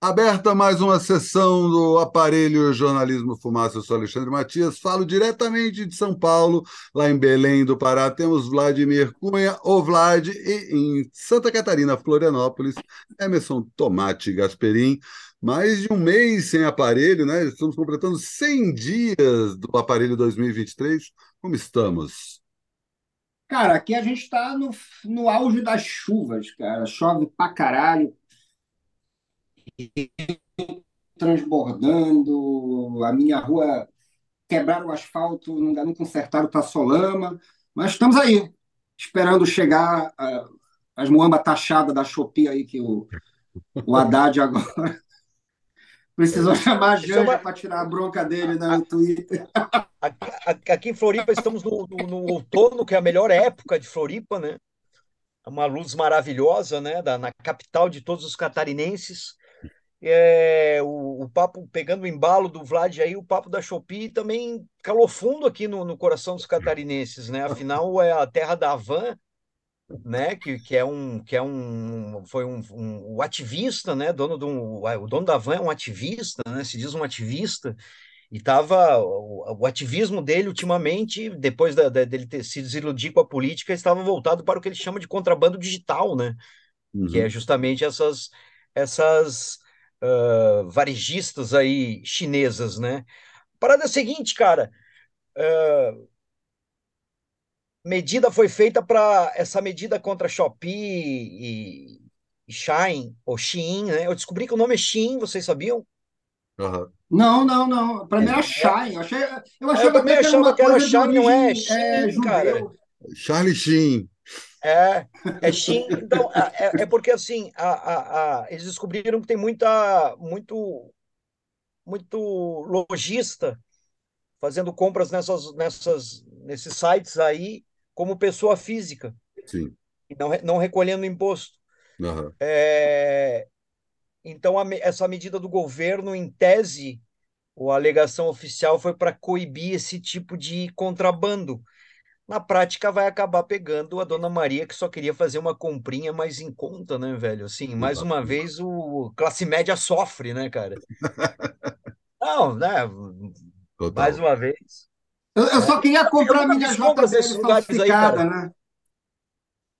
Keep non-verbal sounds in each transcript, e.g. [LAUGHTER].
Aberta mais uma sessão do Aparelho Jornalismo Fumaça, eu sou Alexandre Matias, falo diretamente de São Paulo, lá em Belém do Pará temos Vladimir Cunha, o Vlad, e em Santa Catarina, Florianópolis, Emerson Tomate Gasperim. Mais de um mês sem aparelho, né? Estamos completando 100 dias do aparelho 2023. Como estamos? Cara, aqui a gente está no, no auge das chuvas, cara. Chove pra caralho, transbordando, a minha rua quebraram o asfalto, não, não consertaram, tá solama, mas estamos aí, esperando chegar uh, as muambas taxadas da Shopee aí, que o, o Haddad agora [LAUGHS] precisou chamar a Janja é uma... para tirar a bronca dele né, no Twitter. Aqui, aqui em Floripa estamos no, no, no, outono, que é a melhor época de Floripa, né? Uma luz maravilhosa, né? Da, na capital de todos os catarinenses é, o, o, papo, pegando o embalo do Vlad aí, o papo da Shopee também calou fundo aqui no, no coração dos catarinenses, né? Afinal, é a terra da Havan, né? Que, que é um que é um foi um, um o ativista, né? Dono do o dono da Havan é um ativista, né? Se diz um ativista e tava o, o ativismo dele ultimamente, depois da, da, dele ter se desiludir com a política, estava voltado para o que ele chama de contrabando digital, né? Uhum. Que é justamente essas essas uh, varejistas aí chinesas, né? A parada é a seguinte, cara. Uh, medida foi feita para essa medida contra Shopee e, e Shine, ou Shein, né? Eu descobri que o nome é Shein, vocês sabiam? Uhum. Não, não, não. Para mim era Shine. Eu, achei, eu achava, eu também achava que era Shine, não é? Shein, é, cara. Charlie Sheen. É, é Shin, então, é, é porque assim, a, a, a, eles descobriram que tem muita, muito, muito lojista fazendo compras nessas, nessas, nesses sites aí como pessoa física. Sim. E não, não recolhendo imposto. Uhum. É, então, a, essa medida do governo, em tese, a alegação oficial foi para coibir esse tipo de contrabando na prática vai acabar pegando a Dona Maria que só queria fazer uma comprinha mais em conta, né, velho? Assim, mais uma vez o classe média sofre, né, cara? [LAUGHS] Não, né? Total. Mais uma vez. Eu, eu só queria comprar a minha JBL falsificada, aí, né?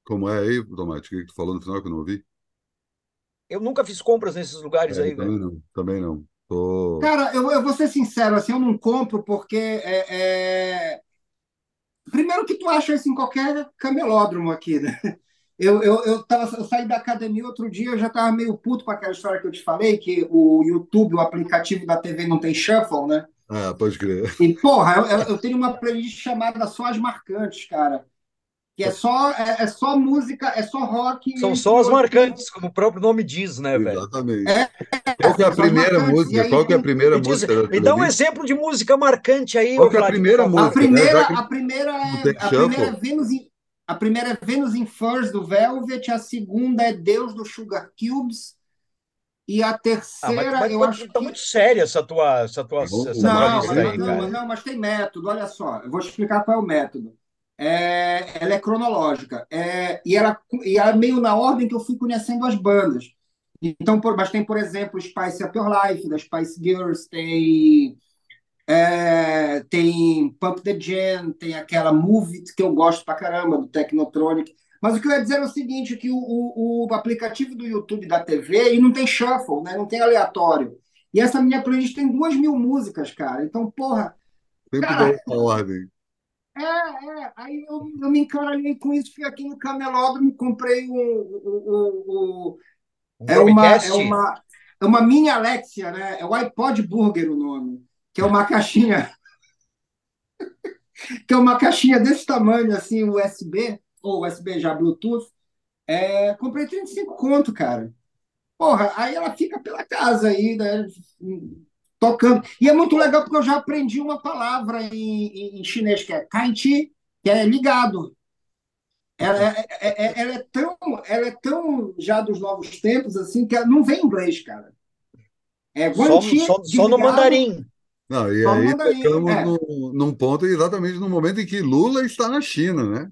Como é aí, Tomate? O que tu falou no final que eu não ouvi? Eu nunca fiz compras nesses lugares é, aí, também velho. Não, também não. Tô... Cara, eu, eu vou ser sincero, assim, eu não compro porque é, é Primeiro que tu acha isso em qualquer camelódromo aqui, né? Eu, eu, eu, tava, eu saí da academia outro dia, eu já estava meio puto com aquela história que eu te falei, que o YouTube, o aplicativo da TV não tem shuffle, né? Ah, pode crer. E, porra, eu, eu tenho uma playlist chamada Só as Marcantes, cara que é só, é, é, só música, é só rock. São só as marcantes, como o próprio nome diz, né, velho? Exatamente. É, Qual que é a primeira música? Aí, Qual que é a primeira me música? Diz, me dá um exemplo de música marcante aí. Qual que é a primeira música? A primeira, a primeira, é, a primeira é Venus in, a primeira é Venus in Furs do Velvet, a segunda é Deus do Sugar Cubes. E a terceira, ah, mas, mas, eu mas, acho tá que... muito séria essa tua, essa tua, essa não, não, aí, não, não, mas tem método. Olha só, eu vou explicar qual é o método é, ela é cronológica. É, e, ela, e ela é meio na ordem que eu fui conhecendo as bandas. Então, por, mas tem, por exemplo, Spice Up Your Life, da Spice Girls, tem, é, tem Pump the Jam, tem aquela Move It, que eu gosto pra caramba, do Technotronic. Mas o que eu ia dizer é o seguinte, que o, o, o aplicativo do YouTube da TV e não tem shuffle, né? não tem aleatório. E essa minha playlist tem duas mil músicas, cara. Então, porra... Sempre cara, ordem. É, é. Aí eu, eu me encaralhei com isso, fui aqui no camelódromo, comprei o, o, o, é, uma, é, uma, é uma mini Alexia, né? É o iPod Burger o nome, que é uma caixinha. [LAUGHS] que é uma caixinha desse tamanho, assim, USB, ou USB já Bluetooth. É, comprei 35 conto, cara. Porra, aí ela fica pela casa aí, né? Tocando. E é muito legal porque eu já aprendi uma palavra em, em chinês, que é kainchi, que é ligado. Ela é, é, é, ela, é tão, ela é tão já dos novos tempos assim que ela não vem em inglês, cara. É só, só, só no mandarim. Não, e só aí estamos é. no, num ponto exatamente no momento em que Lula está na China, né?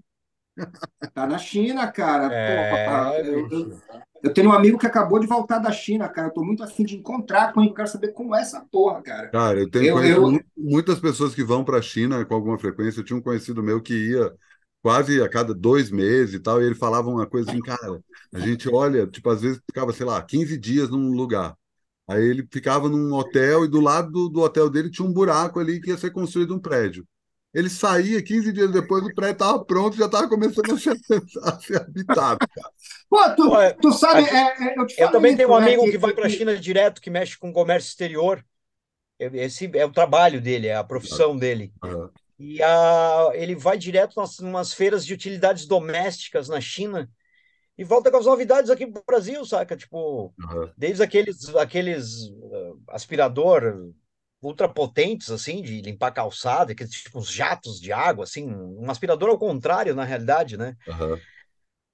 Está na China, cara. É, Pô, eu, eu, Eu tenho um amigo que acabou de voltar da China, cara. Eu tô muito afim de encontrar com ele, eu quero saber como é essa porra, cara. Cara, eu tenho eu, eu... muitas pessoas que vão para a China com alguma frequência. Eu tinha um conhecido meu que ia quase a cada dois meses e tal, e ele falava uma coisa assim, cara, a gente olha, tipo, às vezes ficava, sei lá, 15 dias num lugar. Aí ele ficava num hotel e do lado do, do hotel dele tinha um buraco ali que ia ser construído um prédio. Ele saía 15 dias depois, o prédio estava pronto, já estava começando a [LAUGHS] ser, a ser habitado. Cara. Pô, tu, tu sabe, é, é, eu, eu também tenho um né, amigo que, que vai para a China direto, que mexe com comércio exterior. Esse é o trabalho dele, é a profissão uhum. dele. Uhum. E a, ele vai direto nas umas feiras de utilidades domésticas na China e volta com as novidades aqui pro Brasil, saca? Tipo, uhum. desde aqueles, aqueles uh, ultrapotentes, assim, de limpar calçada, que tipo uns jatos de água, assim, um aspirador ao contrário, na realidade, né? Uhum.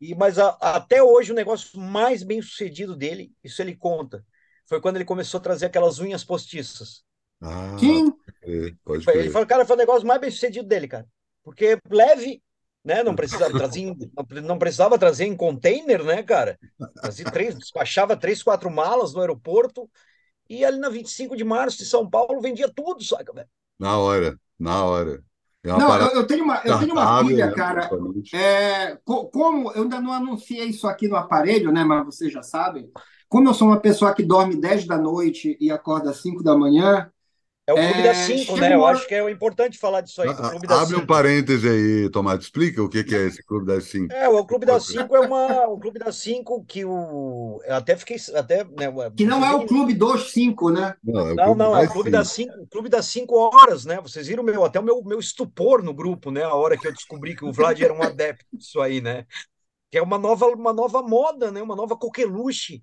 E, mas a, até hoje o negócio mais bem sucedido dele, isso ele conta, foi quando ele começou a trazer aquelas unhas postiças. Ah, Sim. Pode ele falou, cara, foi o negócio mais bem sucedido dele, cara. Porque leve, né? Não [LAUGHS] precisava trazer, não precisava trazer em container, né, cara? Trazia três, despachava três, quatro malas no aeroporto e ali na 25 de março de São Paulo vendia tudo, saca, velho? Na hora, na hora. É não, eu, eu, tenho uma, eu tenho uma filha, né, cara. É, como eu ainda não anunciei isso aqui no aparelho, né? Mas vocês já sabem. Como eu sou uma pessoa que dorme 10 da noite e acorda às 5 da manhã, é o Clube é, das Cinco, né? Eu acho que é importante falar disso aí. Abre um parêntese aí, Tomate. Explica o que, que é esse Clube das Cinco. É, o Clube das Cinco é uma, o Clube das Cinco que o. Eu até fiquei. Até, né, que não é o Clube dos Cinco, né? Não, é não, é o Clube das Cinco. O Clube das Cinco Horas, né? Vocês viram meu, até o meu, meu estupor no grupo, né? A hora que eu descobri que o Vlad era um adepto disso aí, né? Que é uma nova, uma nova moda, né? Uma nova coqueluche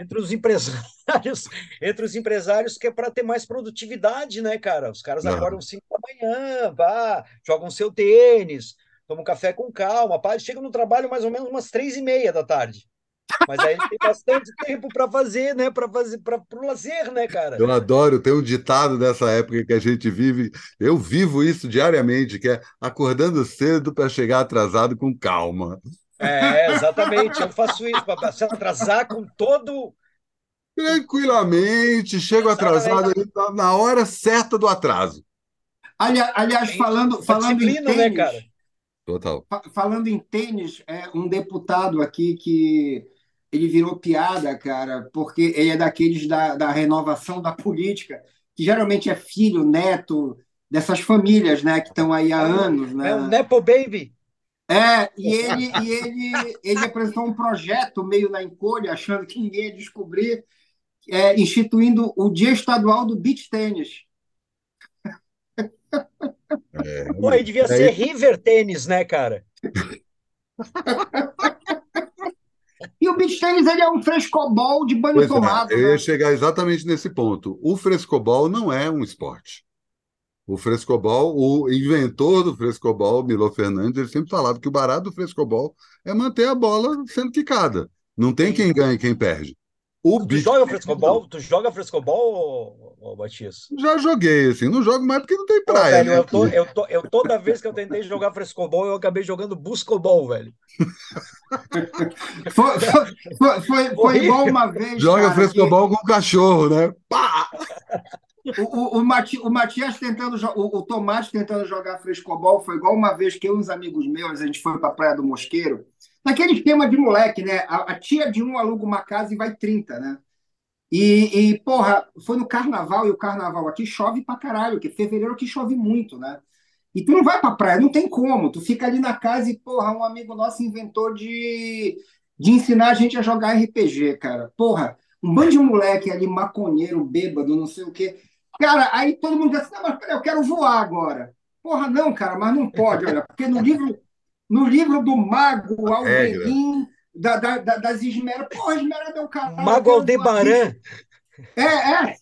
entre os empresários, [LAUGHS] entre os empresários que é para ter mais produtividade, né, cara? Os caras acordam 5 da manhã, pá, jogam seu tênis, tomam café com calma, pá, chegam no trabalho mais ou menos umas três e meia da tarde. Mas aí tem bastante [LAUGHS] tempo para fazer, né? Para fazer para o lazer, né, cara? Eu adoro, tem um ditado dessa época que a gente vive, eu vivo isso diariamente, que é acordando cedo para chegar atrasado com calma. É, exatamente. Eu faço isso para se atrasar com todo. Tranquilamente, chego atrasado na hora certa do atraso. Aliás, aliás falando, falando em né, tênis, né, cara? Total. Falando em tênis, é um deputado aqui que ele virou piada, cara, porque ele é daqueles da, da renovação da política, que geralmente é filho, neto dessas famílias, né, que estão aí há é anos, né? É o Nepo Baby. É, e ele, e ele, ele apresentou um projeto meio na encolha, achando que ninguém ia descobrir, é, instituindo o Dia Estadual do Beach Tênis. É, Pô, aí devia é ser River Tênis, né, cara? [LAUGHS] E o beach tênis ele é um frescobol de banho pois é, tomado. É, eu ia né? chegar exatamente nesse ponto. O frescobol não é um esporte. O frescobol, o inventor do frescobol, Milo Fernandes, ele sempre falava que o barato do frescobol é manter a bola sendo quicada. Não tem Sim. quem ganha e quem perde. O tu, joga frescobol? Tu joga frescobol, Matias? Já joguei, assim. Não jogo mais porque não tem praia. velho, né? eu, tô, eu, tô, eu, toda vez que eu tentei jogar frescobol, eu acabei jogando buscobol, velho. foi, foi, foi, foi igual uma vez. Joga cara, frescobol que... com o cachorro, né? Pá! O, o, o, Mati, o Matias tentando o, o Tomás tentando jogar frescobol foi igual uma vez que eu e uns amigos meus, a gente foi para a Praia do Mosqueiro, naquele esquema de moleque, né? A, a, tia de um aluga uma casa e vai 30, né? E, e, porra, foi no carnaval, e o carnaval aqui chove pra caralho, porque fevereiro aqui chove muito, né? E tu não vai pra praia, não tem como. Tu fica ali na casa e, porra, um amigo nosso inventou de, de ensinar a gente a jogar RPG, cara. Porra, um bando de moleque ali, maconheiro, bêbado, não sei o quê. Cara, aí todo mundo diz assim, não, mas peraí, eu quero voar agora. Porra, não, cara, mas não pode, olha, porque no livro, no livro do Mago Alberim, da, da, da, das Esmeras, porra, Esmeralda é o cara. Mago Aldebaran. É, é.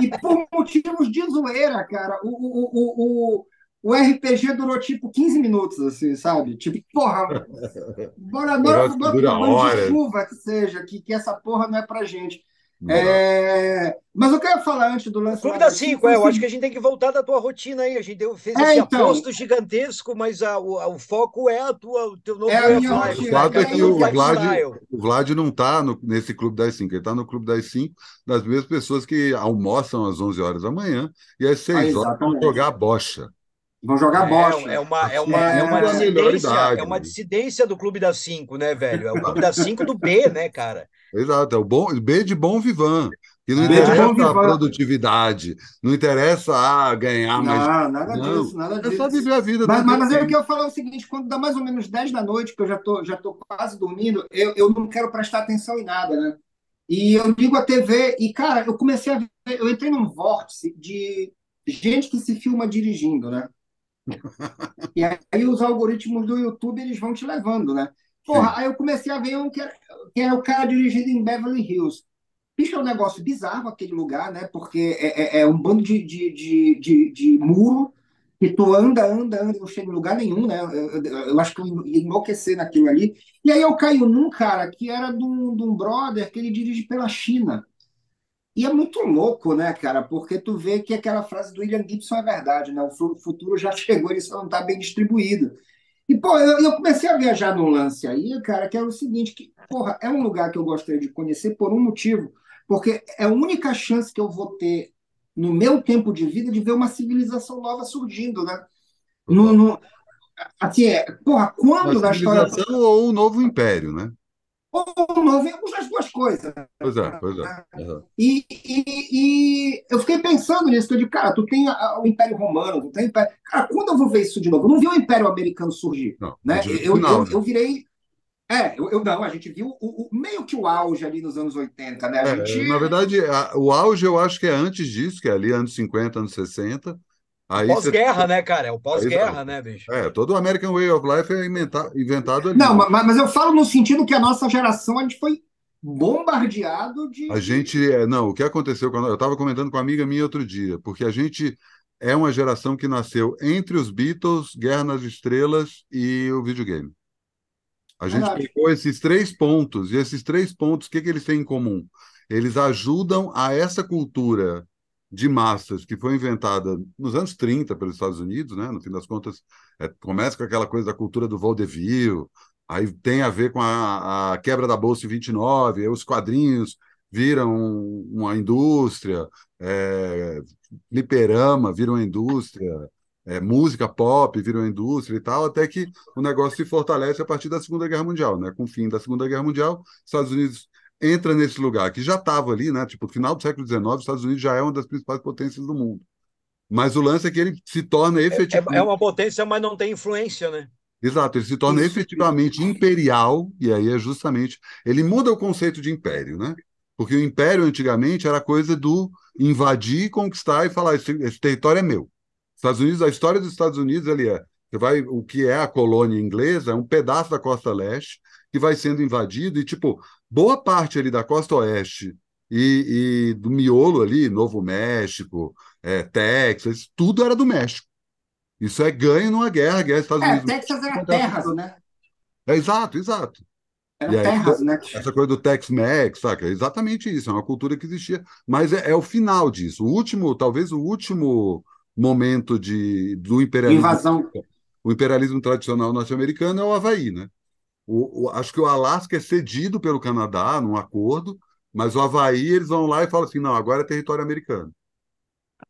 E por motivos de zoeira, cara, o, o, o, o, o RPG durou tipo 15 minutos, assim, sabe? Tipo, porra, bora, bora, bora, bora de chuva que seja, que, que essa porra não é pra gente. É... Mas eu quero falar antes do lance. Clube das cinco, é, eu acho que a gente tem que voltar da tua rotina aí. A gente deu, fez é, esse então... aposto gigantesco, mas a, o, o, foco é a tua, o teu novo é a minha rotina, O fato é que o Vlad, o Vlad não está nesse Clube das Cinco, ele está no Clube das Cinco das mesmas pessoas que almoçam às 11 horas da manhã e às 6 ah, horas vão jogar bocha. Vão jogar é, bocha. É uma, é uma, é, é uma, dissidência, é uma dissidência do Clube das Cinco, né, velho? É o Clube das Cinco do B, né, cara? Exato, é o bom, B de bom vivan. Que não interessa a produtividade, não interessa a ganhar não, mais. Nada não, disso, nada disso. É só viver a vida. Mas, mas eu quero falar o seguinte: quando dá mais ou menos 10 da noite, que eu já tô, já tô quase dormindo, eu, eu não quero prestar atenção em nada, né? E eu ligo a TV e, cara, eu comecei a ver, eu entrei num vórtice de gente que se filma dirigindo, né? E aí os algoritmos do YouTube eles vão te levando, né? Porra, aí eu comecei a ver um que era, que era o cara dirigindo em Beverly Hills. Bicho, é um negócio bizarro aquele lugar, né? Porque é, é, é um bando de, de, de, de, de muro que tu anda, anda, anda e não chega em lugar nenhum, né? Eu, eu, acho que eu ia enlouquecer naquilo ali. E aí eu caio num cara que era de um, de um brother que ele dirige pela China. E é muito louco, né, cara? Porque tu vê que aquela frase do William Gibson é verdade, né? O futuro já [LAUGHS] chegou, ele só não está bem distribuído. E, pô, eu, eu, comecei a viajar num lance aí, cara, que é o seguinte, que, porra, é um lugar que eu gostaria de conhecer por um motivo porque é a única chance que eu vou ter no meu tempo de vida de ver uma civilização nova surgindo, né? No, no, assim, é, porra, quando na história. ou um novo império, né? Ou um novo, as duas coisas. Pois é, pois é. Uhum. E, e, e, eu fiquei pensando nisso, que eu digo, cara, tu tem o Império Romano, tu tem o Império. Cara, quando eu vou ver isso de novo? Eu não vi o Império Americano surgir. Não, né? Eu, final, eu, né? eu virei é, eu, eu, não, a gente viu o, o, meio que o auge ali nos anos 80, né? É, gente... na verdade, a, o auge eu acho que é antes disso, que é ali anos 50, anos 60. Pós-guerra, você... né, cara? É o pós-guerra, né, bicho? É, todo o American Way of Life é inventado, inventado ali. Não, mas, mas eu falo no sentido que a nossa geração, a gente foi bombardeado de. A gente. É, não, o que aconteceu quando. Eu estava comentando com uma amiga minha outro dia, porque a gente é uma geração que nasceu entre os Beatles, Guerra nas Estrelas e o videogame. A gente Verdade. pegou esses três pontos, e esses três pontos, o que, que eles têm em comum? Eles ajudam a essa cultura de massas que foi inventada nos anos 30 pelos Estados Unidos, né? No fim das contas, é, começa com aquela coisa da cultura do vaudeville, aí tem a ver com a, a quebra da Bolsa em 29, os quadrinhos viram uma indústria, é, fliperama vira uma indústria, é, música pop virou indústria e tal, até que o negócio se fortalece a partir da Segunda Guerra Mundial, né? Com o fim da Segunda Guerra Mundial, Estados Unidos entra nesse lugar que já estava ali, né? Tipo, no final do século XIX, os Estados Unidos já é uma das principais potências do mundo. Mas o lance é que ele se torna efetivamente. É, é uma potência, mas não tem influência, né? Exato, ele se torna Isso. efetivamente imperial, e aí é justamente. Ele muda o conceito de império, né? Porque o império antigamente era coisa do invadir, conquistar e falar: esse, esse território é meu. Estados Unidos, a história dos Estados Unidos ali é, você vai, o que é a colônia inglesa é um pedaço da costa leste que vai sendo invadido e tipo boa parte ali da costa oeste e, e do miolo ali, Novo México, é, Texas, tudo era do México. Isso é ganho numa guerra, guerra dos Estados é, Unidos. Texas era terras, né? É exato, exato. Era aí, terras, né? Essa coisa do Tex-Mex, saca? É exatamente isso, é uma cultura que existia. Mas é, é, o final disso. O último, talvez o último momento de, do imperialismo. Invasão. O imperialismo tradicional norte-americano é o Havaí, né? O, o, acho que o Alasca é cedido pelo Canadá num acordo, mas o Havaí eles vão lá e falam assim: não, agora é território americano.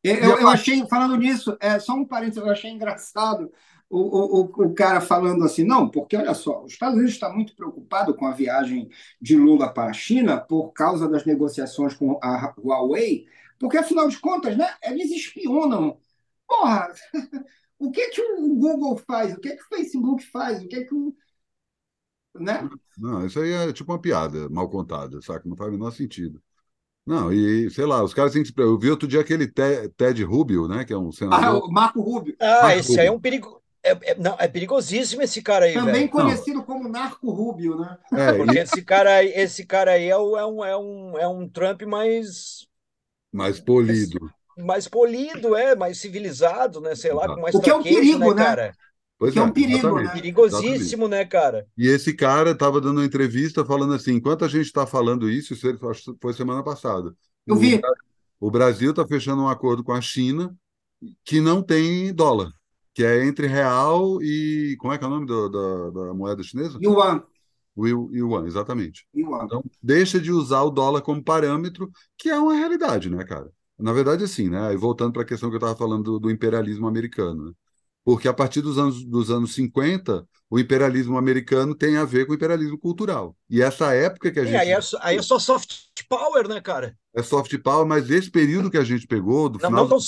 Eu, eu, eu achei, falando nisso, é, só um parênteses, eu achei engraçado o, o, o cara falando assim, não, porque olha só, os Estados Unidos está muito preocupado com a viagem de Lula para a China por causa das negociações com a Huawei, porque afinal de contas, né, eles espionam Porra, [LAUGHS] o que que o Google faz? O que que o Facebook faz? O que que o. Né? Não, isso aí é tipo uma piada mal contada, saca? Não faz o menor sentido. Não, e sei lá, os caras têm que se. Eu vi outro dia aquele Ted Rubio, né? Que é um senador. Ah, o Marco Rubio. Ah, Marco esse Rubio. aí é um perigo. É, é, não, é perigosíssimo esse cara aí, Também velho. conhecido não. como Narco Rubio, né? É, [LAUGHS] Porque e... esse cara, esse cara aí é, um, é, um, é, um, é um Trump mais. Mais polido mais polido, é, mais civilizado, né? Sei lá, com mais O que é um perigo, né, cara? Pois que é, é, um perigo, exatamente. né? Perigosíssimo, né, cara? E esse cara estava dando uma entrevista falando assim: enquanto a gente está falando isso, isso ele- acho que foi semana passada. Eu O, vi. o Brasil está fechando um acordo com a China que não tem dólar, que é entre real e. Como é que é o nome do- da, da moeda chinesa? Yuan. O Yu- Yuan, exatamente. Yuan. Então, deixa de usar o dólar como parâmetro, que é uma realidade, né, cara? Na verdade, assim, né? Aí voltando para a questão que eu estava falando do, do imperialismo americano, né? Porque a partir dos anos, dos anos 50, o imperialismo americano tem a ver com o imperialismo cultural. E essa época que a E gente. aí é, só, aí é só soft power, né, cara? É soft power, mas esse período que a gente pegou, do Não, final. não tão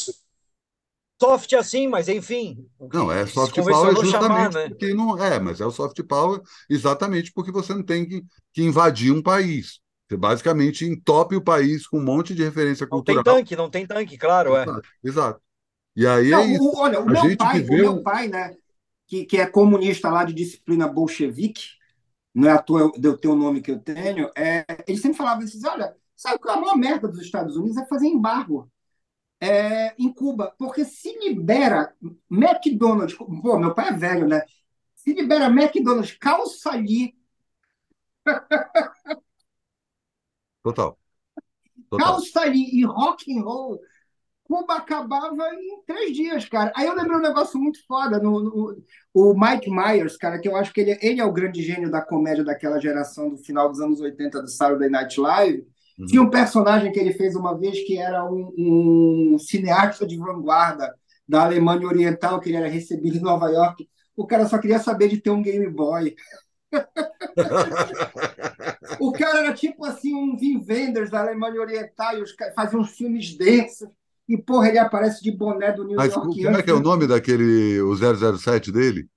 soft assim, mas enfim. Não, é soft power justamente chamar, né? porque não é, mas é o soft power exatamente porque você não tem que, que invadir um país. Você basicamente entope o país com um monte de referência Não tem cultural. tanque, não tem tanque, claro, é. Exato, exato. E aí é Não, isso. o- olha, o A meu pai, o meu pai, né, que, que é comunista lá de disciplina bolchevique, não é à toa eu, eu ter o nome que eu tenho, é, ele sempre falava assim, olha, sabe que a maior merda dos Estados Unidos é fazer embargo é, em Cuba, porque se libera McDonald's, pô, meu pai é velho, né? Se libera McDonald's, calça ali, Total. [LAUGHS] Total. calça ali e rock and roll, Cuba acabava em três dias, cara. Aí eu lembrei um negócio muito foda. No, no- o Mike Myers, cara, que eu acho que ele, ele é o grande gênio da comédia daquela geração do final dos anos 80 do Saturday Night Live. Uhum. Tinha um personagem que ele fez uma vez que era um, um cineasta de vanguarda da Alemanha Oriental, que ele era recebido em Nova York. O cara só queria saber de ter um Game Boy. [LAUGHS] O cara era tipo assim um Wim Wenders da Alemanha Oriental e os caras faziam uns filmes densos. E, porra, ele aparece de boné do New Mas York como é que é o nome daquele, o 007 dele?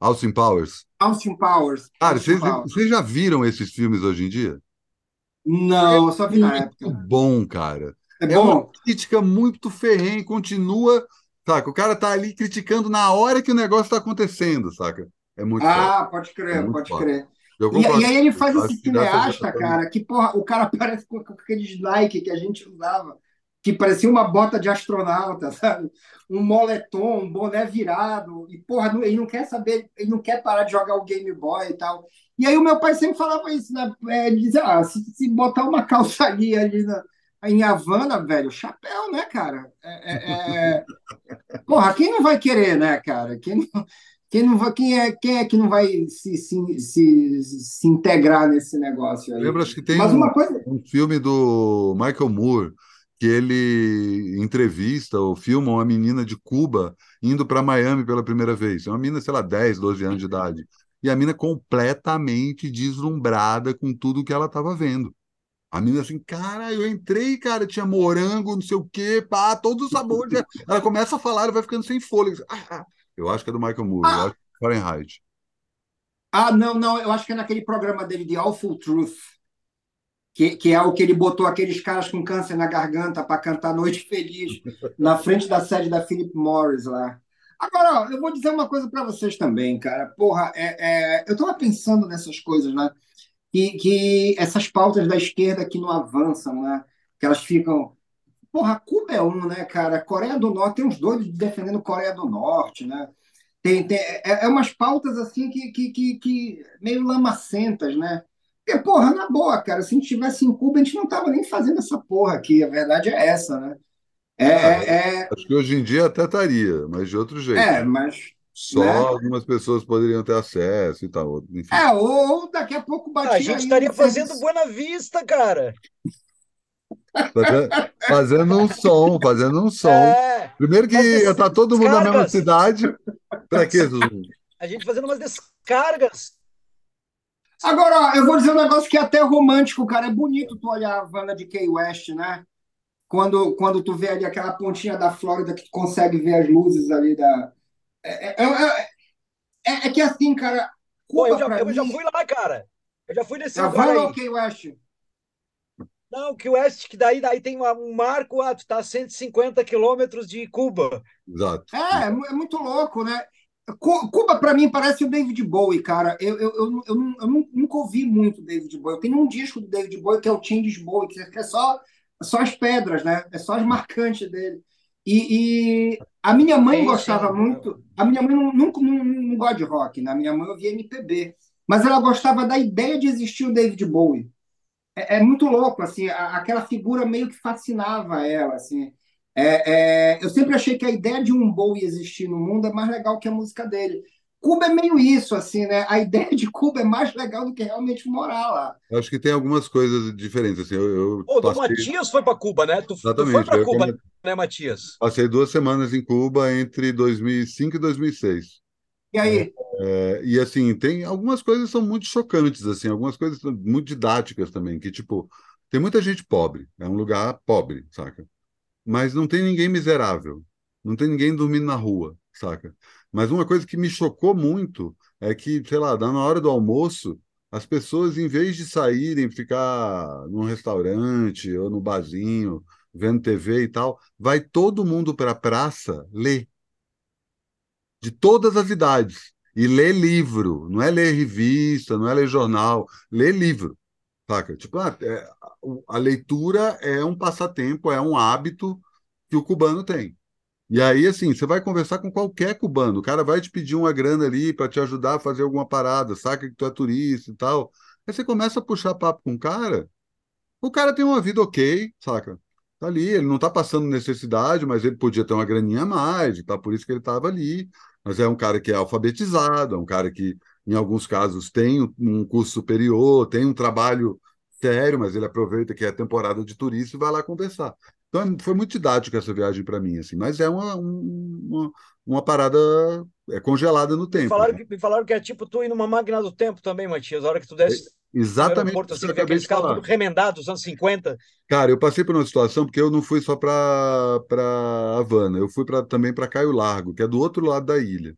Austin Powers. Austin Powers. Cara, Austin vocês, Powers. vocês já viram esses filmes hoje em dia? Não, eu só vi na época. bom, cara. É É uma bom. crítica muito ferrenha e continua, saca? O cara tá ali criticando na hora que o negócio tá acontecendo, saca? É muito. Ah, pode É crer, muito pode crer. E, e aí ele faz esse cineasta, cara, que, porra, o cara [LAUGHS] parece com, com aqueles Nike que a gente usava, que parecia uma bota de astronauta, [LAUGHS] sabe? Um moletom, um boné virado, e, porra, ele não quer saber, ele não quer parar de jogar o Game Boy e tal. E aí o meu pai sempre falava isso, né? É, dizia, ah, se, se botar uma [LAUGHS] calça ali, ali na, em Havana, velho, chapéu, né, cara? É, é- é- Porra, quem não vai querer, né, cara? Quem não, quem não vai, quem é, quem é que não vai se, se, se, se integrar nesse negócio aí? Lembra, acho que tem Mas um, uma coisa. um filme do Michael Moore que ele entrevista ou filma uma menina de Cuba indo para Miami pela primeira vez. É uma menina, sei lá, 10, 12 anos de idade. E a menina completamente deslumbrada com tudo que ela estava vendo. A menina assim, cara, eu entrei, cara, tinha morango, não sei o quê, pá, todos os sabores. [LAUGHS] Ela começa a falar, ela vai ficando sem fôlego. Ah, ah. Eu acho que é do Michael Moore, eu Ah. acho que é Fahrenheit. Ah, não, não, eu acho que é naquele programa dele de Awful Truth, que, que é o que ele botou aqueles caras com câncer na garganta para cantar Noite Feliz na frente da sede da Philip Morris lá. Agora, ó, eu vou dizer uma coisa para vocês também, cara. Porra, é, é, eu estava pensando nessas coisas, né? Que, essas pautas da esquerda que não avançam, né? Que elas ficam. Porra, Cuba é um, né, cara? Coreia do Norte, tem uns doidos defendendo Coreia do Norte, né? Tem, tem, é, é umas pautas assim que, que, que, que meio lamacentas, né? Porque, porra, na boa, cara, se a gente estivesse em Cuba, a gente não tava nem fazendo essa porra aqui. A verdade é essa, né? É, é, é, Acho que hoje em dia até estaria, mas de outro jeito. é, mas. Só né? algumas pessoas poderiam ter acesso e tal. Enfim. É, ou daqui a pouco batia A gente aí estaria fazendo serviço- Buena Vista, cara. Fazendo, fazendo um som, fazendo um som. É, Primeiro que estar todo mundo na mesma cidade. Pra quê, Zuzu? a gente fazendo umas descargas. Agora, eu vou dizer um negócio que é até romântico, cara. É bonito tu olhar a Havana de Key West, né? Quando, quando tu vê ali aquela pontinha da Flórida que tu consegue ver as luzes ali da. É, é, é, é- é que assim, cara, Pô, eu já, eu já mim. fui lá, cara. Eu já fui nesse lugar Havana aí. ou Key West? Não, que o West, que daí, daí tem um marco, ah, tu tá a 150 quilômetros de Cuba. Exato. É, é é muito louco, né? Cu- Cuba, pra mim, parece o David Bowie, cara. Eu, eu, eu, eu, eu nu- nunca ouvi muito David Bowie. Eu tenho um disco do David Bowie que é o Changes Bowie, que é só, só as pedras, né? É só as marcantes dele. E, e A minha mãe gostava muito. A minha mãe nunca não, não, não, gosta de rock, né? A minha mãe ouvia MPB. Mas ela gostava da ideia de existir o David Bowie. É, é muito louco, assim, a, aquela figura meio que fascinava ela, assim. É, é, eu sempre achei que a ideia de um Bowie existir no mundo é mais legal que a música dele. Cuba é meio isso, assim, né? A [LAUGHS] ideia de Cuba é mais legal do que realmente morar lá. Eu acho que tem algumas coisas diferentes. Assim, eu, eu Pô, passei... Matias foi para Cuba, né? Tu, Exatamente, tu foi para Cuba, como... né, Matias? Passei duas semanas em Cuba entre 2005 e 2006. E aí? É, e assim, tem algumas coisas que são muito chocantes, assim, algumas coisas muito didáticas também, que tipo, tem muita gente pobre, é um lugar pobre, saca? Mas não tem ninguém miserável, não tem ninguém dormindo na rua, saca? Mas uma coisa que me chocou muito é que, sei lá, na hora do almoço, as pessoas, em vez de saírem, ficar num restaurante ou no barzinho, vendo TV e tal, vai todo mundo para a praça ler. De todas as idades. E ler livro. Não é ler revista, não é ler jornal. Ler livro. Saca? Tipo, ah, é, a leitura é um passatempo, é um hábito que o cubano tem. E aí, assim, você vai conversar com qualquer cubano, o cara vai te pedir uma grana ali para te ajudar a fazer alguma parada, saca que tu é turista e tal. Aí você começa a puxar papo com o cara, o cara tem uma vida ok, saca? Tá ali, ele não tá passando necessidade, mas ele podia ter uma graninha a mais, tá? Por isso que ele tava ali. Mas é um cara que é alfabetizado, é um cara que, em alguns casos, tem um curso superior, tem um trabalho sério, mas ele aproveita que é temporada de turista e vai lá conversar. Então foi muito didático essa viagem para mim, assim, mas é uma, uma, uma parada é congelada no tempo. Me falaram, que, me falaram que é tipo tu ir numa máquina do tempo também, Matias, a hora que tu desce. É, exatamente. Porto, assim, aqueles carros tudo remendados dos anos 50. Cara, eu passei por uma situação, porque eu não fui só para Havana, eu fui pra, também para Caio Largo, que é do outro lado da ilha.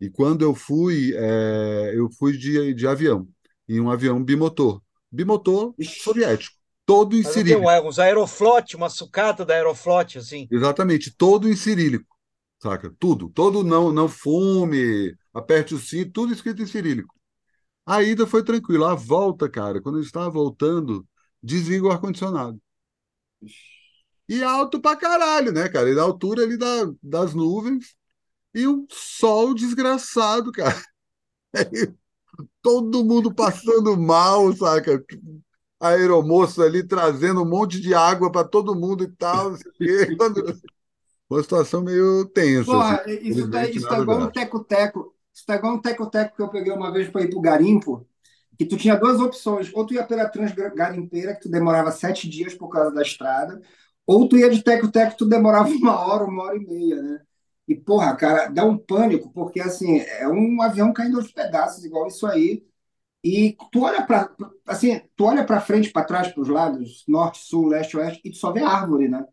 E quando eu fui, é, eu fui de, de avião, em um avião bimotor. Bimotor soviético todo em Mas cirílico. Tem uns aeroflot, uma sucata da aeroflot, assim. Exatamente, todo em cirílico, saca? Tudo, todo não, não fume, aperte o cinto, tudo escrito em cirílico. A ida foi tranquila, a volta, cara, quando eu estava voltando, desliga o ar-condicionado. E alto pra caralho, né, cara? E da altura ali da, das nuvens, e um sol desgraçado, cara. [LAUGHS] todo mundo passando mal, saca? aeromoço ali trazendo um monte de água para todo mundo e tal. [LAUGHS] Uma situação meio tensa. Porra, assim, isso tá, isso tá igual um teco-teco. Isso tá igual um teco-teco que eu peguei uma vez para ir para o garimpo, que tu tinha duas opções. Ou tu ia pela transgarimpeira, que tu demorava sete dias por causa da estrada, ou tu ia de teco-teco, que tu demorava [LAUGHS] uma hora, uma hora e meia, né? E, porra, cara, dá um pânico, porque, assim, é um avião caindo aos pedaços, igual isso aí. E tu olha para assim, tu olha para frente, para trás, para os lados, norte, sul, leste, oeste, e tu só vê árvore, né?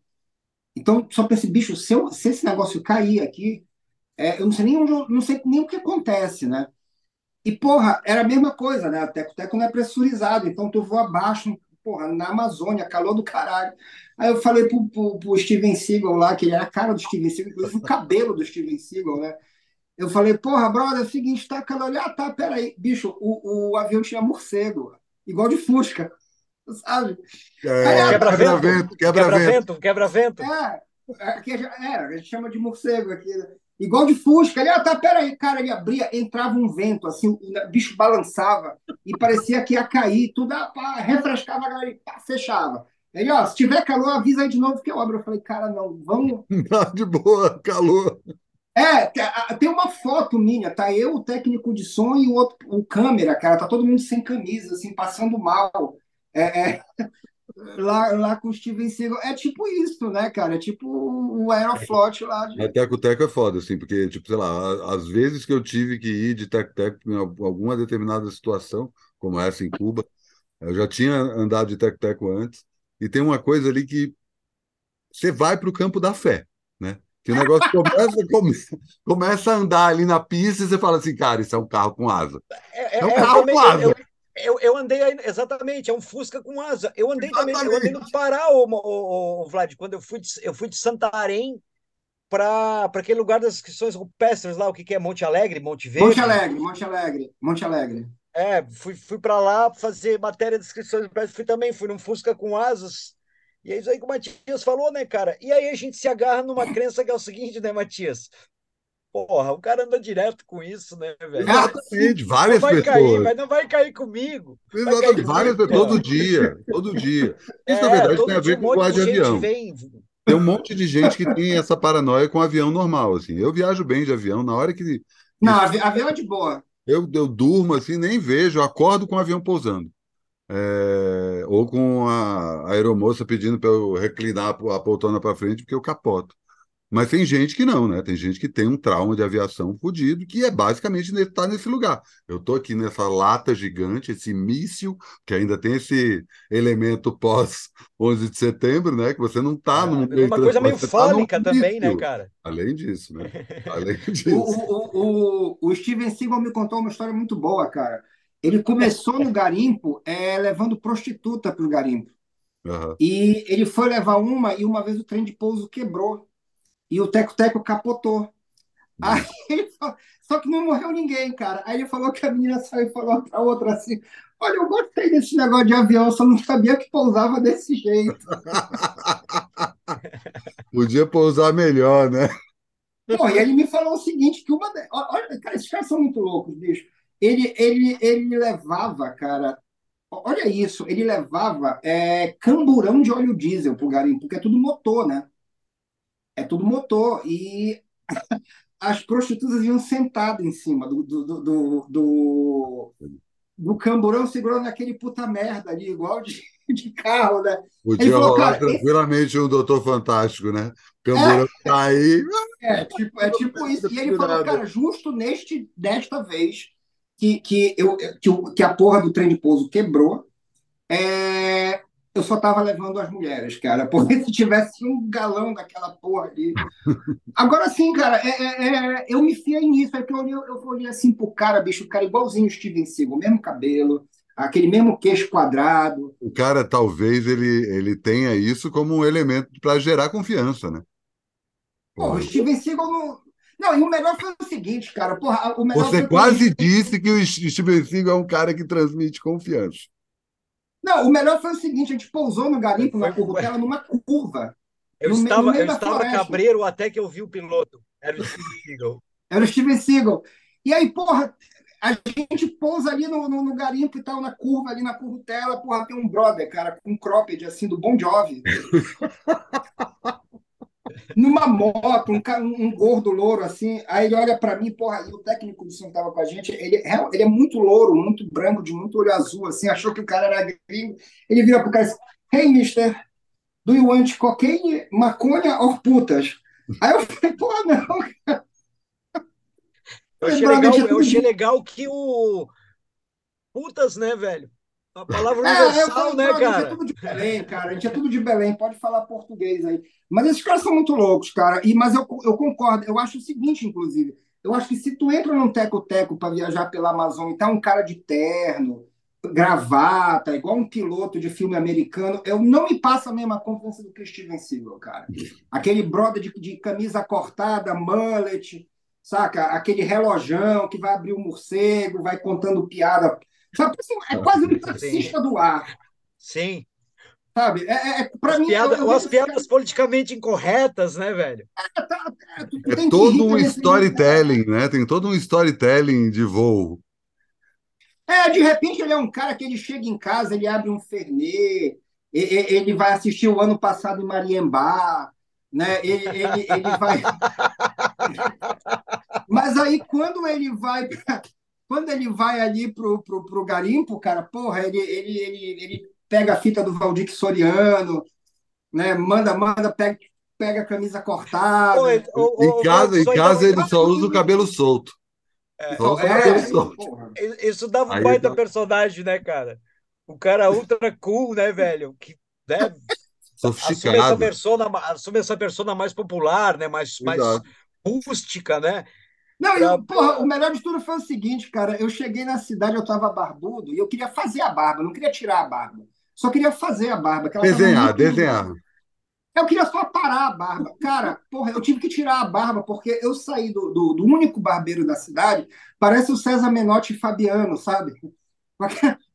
Então, só esse bicho, se, eu, se esse negócio cair aqui, é, eu não sei nem onde, não sei nem o que acontece, né? E, porra, era a mesma coisa, né? Teco Teco não é pressurizado, então tu voa abaixo, porra, na Amazônia, calor do caralho. Aí eu falei pro, pro, pro Steven Seagal lá, que ele era a cara do Steven Seagal, inclusive o cabelo do Steven Seagal, né? Eu falei, porra, brother, é o seguinte, tá calor. Ah, tá, peraí. Bicho, o, o avião tinha morcego, igual de Fusca, sabe? É, quebra-vento, quebra-vento. Quebra-vento, É, aqui, é, é, a gente chama de morcego aqui, né? Igual de Fusca. Ele, ah, tá, peraí. Cara, ele abria, entrava um vento, assim, o bicho balançava e parecia que ia cair, tudo ah, pá, refrescava, e pá, fechava. Ele, ó, se tiver calor, avisa aí de novo que eu abro. Eu falei, cara, não, vamos. [LAUGHS] Tá de boa, calor. É, tem uma foto minha, tá eu, o técnico de som e o outro, o câmera, cara, tá todo mundo sem camisa, assim, passando mal. É, é, lá, lá com o Steven Seagal. É tipo isso, né, cara? É tipo o Aeroflot lá. De... A Teco-Teco é foda, assim, porque, tipo, sei lá, às vezes que eu tive que ir de Teco-Teco em alguma determinada situação, como essa em Cuba, eu já tinha andado de Teco-Teco antes, e tem uma coisa ali que você vai para o campo da fé, né? Que o negócio começa, [LAUGHS] começa, começa a andar ali na pista e você fala assim, cara, isso é um carro com asa. É, é, é um é, carro com asa. Eu, eu, eu, andei aí, exatamente, é um Fusca com asa. Eu andei exatamente. também, eu andei no Pará, o, o, o, Vlad, quando eu fui de, eu fui de Santarém para aquele lugar das inscrições rupestres lá, o que, que é Monte Alegre, Monte Verde? Monte Alegre, Monte Alegre, Monte Alegre. É, fui, fui para lá fazer matéria de inscrições rupestres, fui também, fui num Fusca com asas E é isso aí que o Matias falou, né, cara? E aí a gente se agarra numa crença que é o seguinte, né, Matias? Porra, o cara anda direto com isso, né, velho? Exatamente, várias não vai pessoas. Cair, mas não vai cair comigo. Exatamente, várias pessoas, todo dia, todo dia. Isso, é, na verdade, tem a ver com o um de avião. Vem... Tem um monte de gente que tem essa paranoia com avião normal, assim. Eu viajo bem de avião, na hora que... Não, avião é de boa. Eu, eu durmo assim, nem vejo, acordo com o avião pousando. É, ou com a, a aeromoça pedindo para eu reclinar a poltrona para frente porque eu capoto. Mas tem gente que não, né? Tem gente que tem um trauma de aviação fodido, que é basicamente estar tá nesse lugar. Eu estou aqui nessa lata gigante, esse míssil, que ainda tem esse elemento pós 11 de setembro, né? Que você não está é, num. Uma coisa meio fálica tá também, né, cara? Além disso, né? [LAUGHS] Além disso. o, o, o, o Steven Seagal me contou uma história muito boa, cara. Ele começou no garimpo é, levando prostituta para o garimpo. Uhum. E ele foi levar uma e uma vez o trem de pouso quebrou e o Teco-Teco capotou. Aí ele falou, só que não morreu ninguém, cara. Aí ele falou que a menina saiu e falou para outra assim: Olha, eu gostei desse negócio de avião, só não sabia que pousava desse jeito. [LAUGHS] Podia pousar melhor, né? Bom, e ele me falou o seguinte: que uma. Olha, cara, esses caras são muito loucos, bicho. Ele, ele, ele levava, cara. Olha isso, ele levava é, camburão de óleo diesel pro garimpo, porque é tudo motor, né? É tudo motor. E [LAUGHS] as prostitutas iam sentadas em cima do, do, do, do, do camburão, segurando aquele puta merda ali, igual de, [LAUGHS] de carro, né? Podia falou, rolar tranquilamente um Doutor Fantástico, né? Camburão é, tá aí. É, tipo, é tipo isso. E ele falou, cara, justo neste, desta vez que, que, eu, que, que a porra do trem de pouso quebrou, é, eu só tava levando as mulheres, cara, [LAUGHS] porque se tivesse um galão daquela porra ali. Agora sim, cara, é, é, é, eu me fiei nisso, é que eu olhei, eu olhei assim pro cara, bicho, o cara igualzinho o Steven Seagal, mesmo cabelo, aquele mesmo queixo quadrado. O cara, talvez, ele, ele tenha isso como um elemento para gerar confiança, né? Pô, o Steven Seagal não. Não, e o melhor foi o seguinte, cara. Porra, o melhor Você quase disse que o Steven Seagal é um cara que transmite confiança. Não, o melhor foi o seguinte: a gente pousou no garimpo, na curva, numa curva. Eu no estava, meio eu estava cabreiro até que eu vi o piloto. Era o Steven Seagal. Era o Steven Seagal. E aí, porra, a gente pousa ali no, no, no, garimpo e tal, na curva, ali na curva porra, tem um brother, cara, com um cropped, assim, do Bon Jovi. [LAUGHS] numa moto, um, um, gordo louro assim. Aí ele olha para mim, porra, e o técnico do som tava com a gente, ele, é, ele é muito louro, muito branco, de muito olho azul, assim, achou que o cara era gringo. Ele vira pro cara e diz: Hey, mister, do you want cocaine, maconha ou putas? Aí eu falei, pô, não, cara. Eu achei, legal, eu achei legal que o. Putas, né, velho? A palavra universal, é, né, cara? A gente é tudo de Belém, cara. A gente é tudo de Belém, pode falar português aí. Mas esses caras são muito loucos, cara. E, mas eu, eu concordo. Eu acho o seguinte, inclusive. Eu acho que se tu entra num teco-teco para viajar pela Amazônia e tá um cara de terno, gravata, igual um piloto de filme americano, eu não me passa a mesma confiança do que Steven Seagal, cara. Aquele brother de, de camisa cortada, mullet, saca? Aquele relojão que vai abrir o um morcego, vai contando piada Sabe, assim, é quase um taxista do ar. Sim. Sabe? É, é, é para mim. Piada, eu, eu, as piadas politicamente incorretas, né, velho? É, tá, é, é todo um storytelling, né? Tem todo um storytelling de voo. É, de repente ele é um cara que ele chega em casa, ele abre um Fernet, ele vai assistir o ano passado em Mariembá, né? Ele, ele, ele vai. [LAUGHS] [LAUGHS] Mas aí, quando ele vai quando ele vai ali pro, pro, pro garimpo, cara, porra, ele, ele, ele, ele pega a fita do Valdir Soriano, né? Manda, manda, pega, pega a camisa cortada. Oi, em casa, em casa ele só usa o cabelo solto. É, só usa é, o cabelo solto. Isso dava um baita dá... personagem, né, cara? O cara ultra cool, né, velho? Que, né, Sofisticado. Assume essa, persona, assume essa persona mais popular, né? Mais, mais rústica, né? Não, pra... porra, o melhor de tudo foi o seguinte, cara. Eu cheguei na cidade, eu tava barbudo e eu queria fazer a barba, não queria tirar a barba. Só queria fazer a barba. Desenhar, desenhar. Eu queria só parar a barba. Cara, porra, eu tive que tirar a barba porque eu saí do, do, do único barbeiro da cidade, parece o César Menotti Fabiano, sabe? [LAUGHS] com,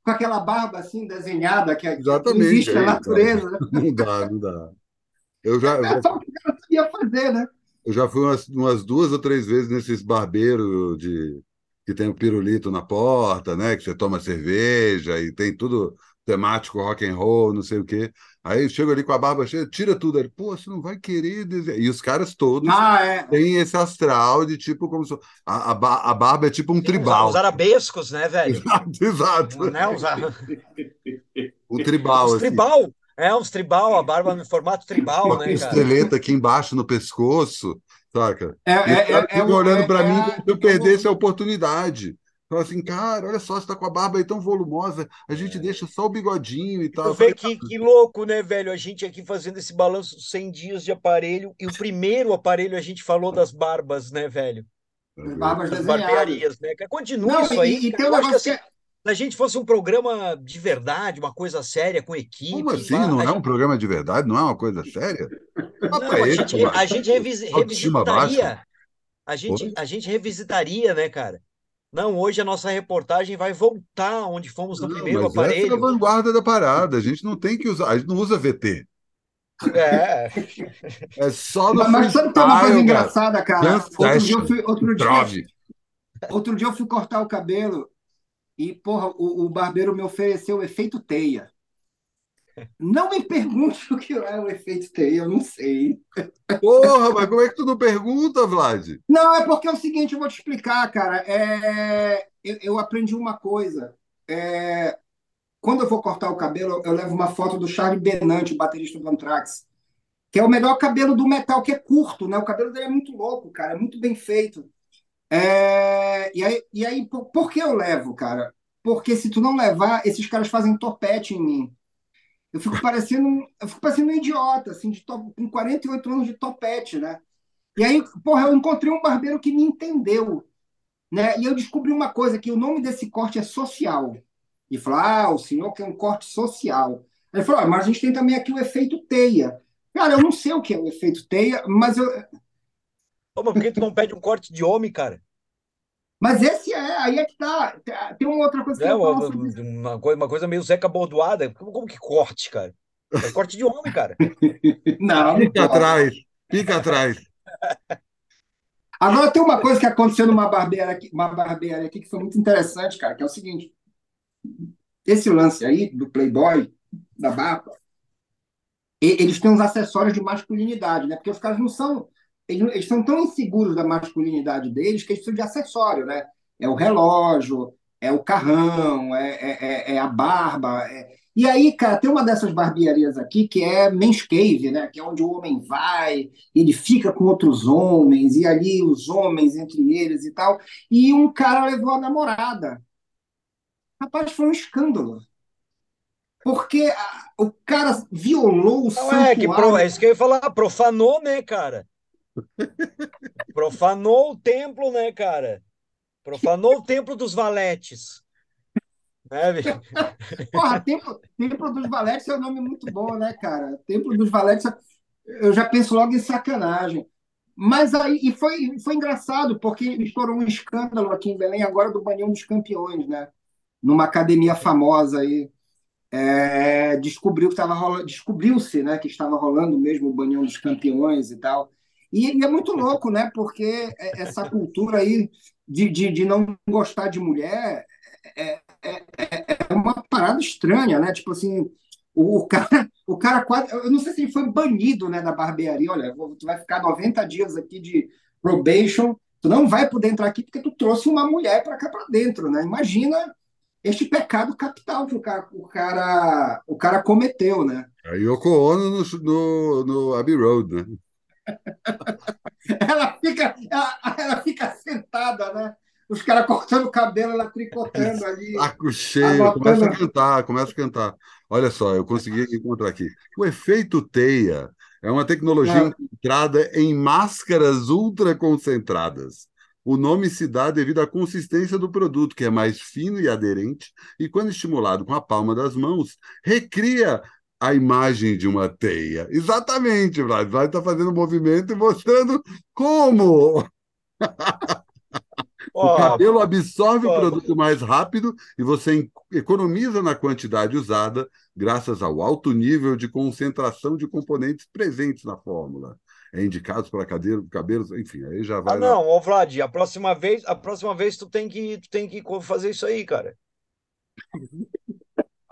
com aquela barba assim desenhada que, Exatamente, existe na natureza. Né? [LAUGHS] Não dá, não dá. Eu já, é só o que cara sabia fazer, né? Eu já fui umas, umas duas ou três vezes nesses barbeiros de que tem o pirulito na porta, né? Que você toma cerveja e tem tudo temático rock and roll, não sei o quê. Aí eu chego ali com a barba cheia, tira tudo. Ele, pô, você não vai querer desenhar. E os caras todos ah, é. têm esse astral de tipo como se... a, a, a barba é tipo um tribal. Os arabescos, né, velho? [LAUGHS] Exato, exato. Né? Os... um tribal. Os assim. tribal. É, uns tribal, a barba no formato tribal, Uma né, cara? costeleta aqui embaixo no pescoço, saca? É, é, é, é, olhando para é, mim é, como se eu perdesse a oportunidade. Fala assim, cara, olha só, você tá com a barba aí tão volumosa, a gente É. deixa só o bigodinho e tal. Tu Eu falei, vê que, que louco, né, velho? A gente aqui fazendo esse balanço dos 100 dias de aparelho, e o primeiro aparelho a gente falou das barbas, né, velho? Barbas Das desenhadas. barbearias, né? Continua Não, isso aí. e, e tem um Eu acho que negócio assim, que é- se a gente fosse um programa de verdade, uma coisa séria, com equipe. Como assim? Não a é gente- um programa de verdade? Não é uma coisa séria? Não, Papo é a esse, gente, mano? a gente Autoestima revisitaria. A gente, a gente revisitaria, né, cara? Não, hoje a nossa reportagem vai voltar onde fomos no Não, primeiro mas essa é a aparelho. vanguarda da parada. A gente não tem que usar, a gente não usa VT. É, É só no Mas, mas sabe que uma coisa engraçada, cara? Outro dia, fui, outro, dia, outro dia eu fui cortar o cabelo e, porra, o, o barbeiro me ofereceu o efeito teia. Não me pergunte o que é o efeito teia, eu não sei. Porra, mas como é que tu não pergunta, Vlad? Não, é porque é o seguinte, eu vou te explicar, cara. É, eu, eu aprendi uma coisa. É, quando eu vou cortar o cabelo, eu levo uma foto do Charlie Benante, o baterista do Anthrax, que é o melhor cabelo do metal, que é curto, né? O cabelo dele é muito louco, cara, é muito bem feito. É, e aí, e aí por, por que eu levo, cara? Porque se tu não levar, esses caras fazem topete em mim. Eu fico parecendo eu fico parecendo um idiota, assim, de top, com 48 anos de topete, né? E aí, porra, eu encontrei um barbeiro que me entendeu, né? E eu descobri uma coisa, que o nome desse corte é social. E falou, ah, o senhor quer um corte social. Aí ele falou, ah, mas a gente tem também aqui o efeito teia. Cara, eu não sei o que é o efeito teia, mas eu, Ô, mas por que tu não pede um corte de homem, cara? mas esse é, aí é que tá. Tem uma outra coisa que É eu uma, falo sobre uma coisa, uma coisa meio Zeca Bordoada. Como, como que corte, cara? É corte de homem, cara. [LAUGHS] Não, Fica atrás, fica atrás. [LAUGHS] Agora tem uma coisa que aconteceu numa barbearia aqui, uma barbearia aqui que foi muito interessante, cara, que é o seguinte: esse lance aí do Playboy, da barba, eles têm uns acessórios de masculinidade, né? Porque os caras não são. Eles, eles são tão inseguros da masculinidade deles que eles precisam de acessório, né? É o relógio, é o carrão, é, é, é- é a barba. é- E aí, cara, tem uma dessas barbearias aqui que é men's cave, né? Que é onde o homem vai, ele fica com outros homens, e ali os homens entre eles e tal. E um cara levou a namorada. Rapaz, foi um escândalo. Porque a- o cara violou o Não é que pro, santuário. é isso que eu ia falar, profanou, né, cara? Profanou o templo, né, cara? Profanou o templo dos valetes. Né? Porra, Templo, Templo dos Valetes é um nome muito bom, né, cara? Templo dos Valetes, eu já penso logo em sacanagem. Mas aí, e foi, foi engraçado, porque estourou um escândalo aqui em Belém agora do Banhão dos Campeões, né? Numa academia famosa aí. É, descobriu que estava rolando, descobriu-se, né, que estava rolando mesmo o Banhão dos Campeões e tal. E, e é muito louco, né? Porque essa cultura aí de, de, de não gostar de mulher é, é, é uma parada estranha, né? Tipo assim, o, o cara, o cara quase. Eu não sei se ele foi banido, né, da barbearia. Olha, tu vai ficar 90 dias aqui de probation, tu não vai poder entrar aqui porque tu trouxe uma mulher para cá para dentro, né? Imagina este pecado capital que o cara, o cara, o cara cometeu, né? A Yoko Ono no, no, no Abbey Road, né? Ela fica, ela, ela fica sentada, né? Os caras cortando o cabelo, ela tricotando ali. [LAUGHS] Saco cheio, começa a cantar, começa a cantar. Olha só, eu consegui encontrar aqui. O efeito teia é uma tecnologia É. encontrada em máscaras ultraconcentradas. O nome se dá devido à consistência do produto, que é mais fino e aderente, e quando estimulado com a palma das mãos, recria a imagem de uma teia. Exatamente, Vlad. Vlad está fazendo um movimento e mostrando como. [LAUGHS] O cabelo absorve o produto mais rápido e você economiza na quantidade usada, graças ao alto nível de concentração de componentes presentes na fórmula. É indicado para cabelos, enfim, aí já vai. Ah, não, ô Vlad, a próxima vez, a próxima vez tu tem que, tu tem que fazer isso aí, cara. [LAUGHS]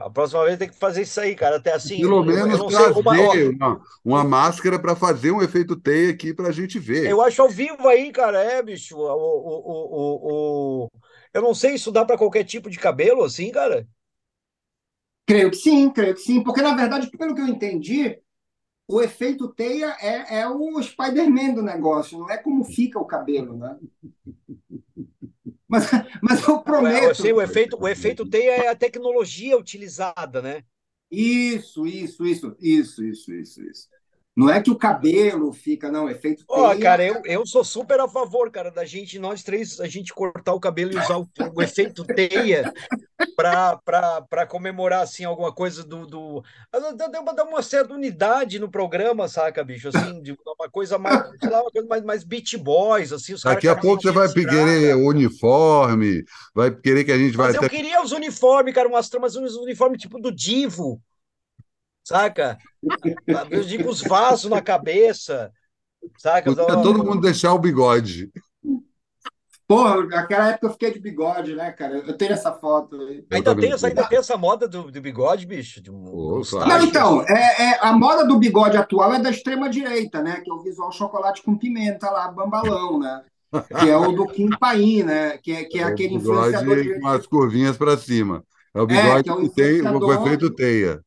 A próxima vez tem que fazer isso aí, cara. Até assim. Pelo menos trazer uma, uma, uma máscara para fazer um efeito teia aqui para a gente ver. Eu acho ao vivo aí, cara. É, bicho. O, o, o, o... Eu não sei, isso dá para qualquer tipo de cabelo, assim, cara? Creio que sim, creio que sim. Porque, na verdade, pelo que eu entendi, o efeito teia é, é o Spider-Man do negócio, não é como fica o cabelo, né? Mas, [LAUGHS] mas eu prometo. Eu sei, o efeito, o efeito teia é a tecnologia utilizada, né? Isso, isso, isso, isso, isso, isso, isso. Não é que o cabelo fica, não, efeito Ó, oh, cara, eu, eu sou super a favor, cara, da gente, nós três, a gente cortar o cabelo e usar o, [LAUGHS] o efeito teia para comemorar, assim, alguma coisa do... do... Deu para dar uma certa unidade no programa, saca, bicho? Assim, de uma coisa mais, sei lá, uma coisa mais, mais beat boys, assim. Os Daqui a pouco você vai querer uniforme, vai querer que a gente vai... Mas eu queria os uniformes, cara, umas, umas uniformes tipo do Divo, saca? Eu digo os vasos na cabeça, saca? Podia todo mundo deixar o bigode. Porra, naquela época eu fiquei de bigode, né, cara? Eu tenho essa foto aí. Ainda tem, essa, ainda tem essa moda do, do bigode, bicho? De um, Não, então, é, é, a moda do bigode atual é da extrema-direita, né? Que é o visual chocolate com pimenta lá, bambalão, né? Que é o do Kim Paim, né? Que é, que é, é aquele influenciador. Com as curvinhas para cima. É o bigode é, que, é o que tem o efeito teia.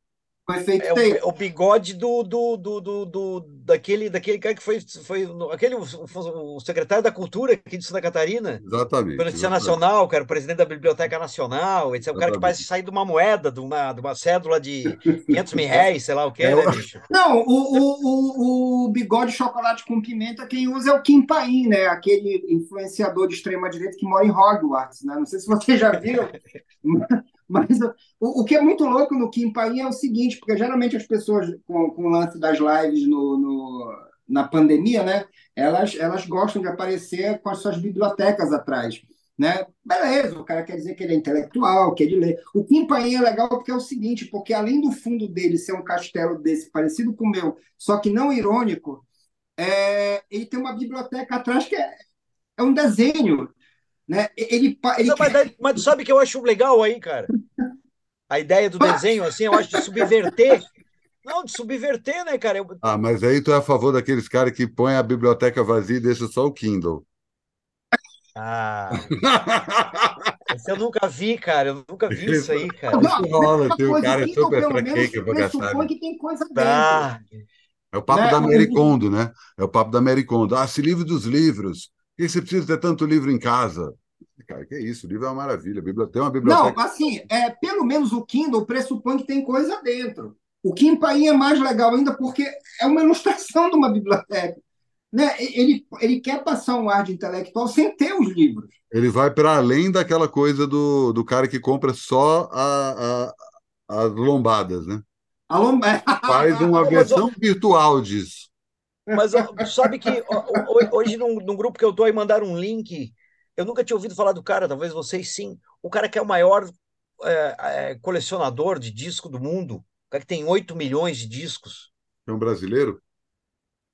É o, o, bigode do, do, do, do, do, daquele, daquele cara que foi, foi aquele, o, o, secretário da Cultura aqui de Santa Catarina. Exatamente. Notícia Nacional, que era o presidente da Biblioteca Nacional. Esse é o cara que parece sair de uma moeda, de uma, de uma cédula de 500 mil reais, sei lá o que, é, né, bicho? Não, o, o, o, o bigode chocolate com pimenta, quem usa é o Kim Paim, né? Aquele influenciador de extrema-direita que mora em Hogwarts, né? Não sei se vocês já viram. [LAUGHS] Mas o, o, que é muito louco no Kim Paim é o seguinte, porque geralmente as pessoas com, com o lance das lives no, no, na pandemia, né, elas, elas gostam de aparecer com as suas bibliotecas atrás. Né? Beleza, o cara quer dizer que ele é intelectual, quer de ler. O Kim Paim é legal porque é o seguinte, porque além do fundo dele ser um castelo desse parecido com o meu, só que não irônico, é, ele tem uma biblioteca atrás que é, é um desenho né? Ele, ele... Não, mas, mas tu sabe que eu acho legal aí, cara? A ideia do desenho, assim, eu acho de subverter. Não, de subverter, né, cara? Eu... Ah, mas aí tu é a favor daqueles caras que põem a biblioteca vazia e deixam só o Kindle. Ah. Esse eu nunca vi, cara. Eu nunca vi isso aí, cara. Isso rola, tem um cara super pra quê que eu vou gastar. Né? que tem coisa tá. É o papo né? da Mericondo, né? É o papo da Mericondo. Ah, esse livro dos livros. Por que você precisa ter tanto livro em casa? Cara, que isso, o livro é uma maravilha. Tem uma biblioteca. Não, assim, é, pelo menos o Kindle pressupõe que tem coisa dentro. O Kim Paim é mais legal ainda porque é uma ilustração de uma biblioteca. Né? Ele, ele quer passar um ar de intelectual sem ter os livros. Ele vai para além daquela coisa do, do cara que compra só a, a, as lombadas, né? A lomba... Faz uma [LAUGHS] versão virtual disso. Mas sabe que hoje, num, num grupo que eu estou aí, mandaram um link eu nunca tinha ouvido falar do cara, talvez vocês sim. O cara que é o maior é, é, colecionador de disco do mundo. O cara que tem 8 milhões de discos. É um brasileiro?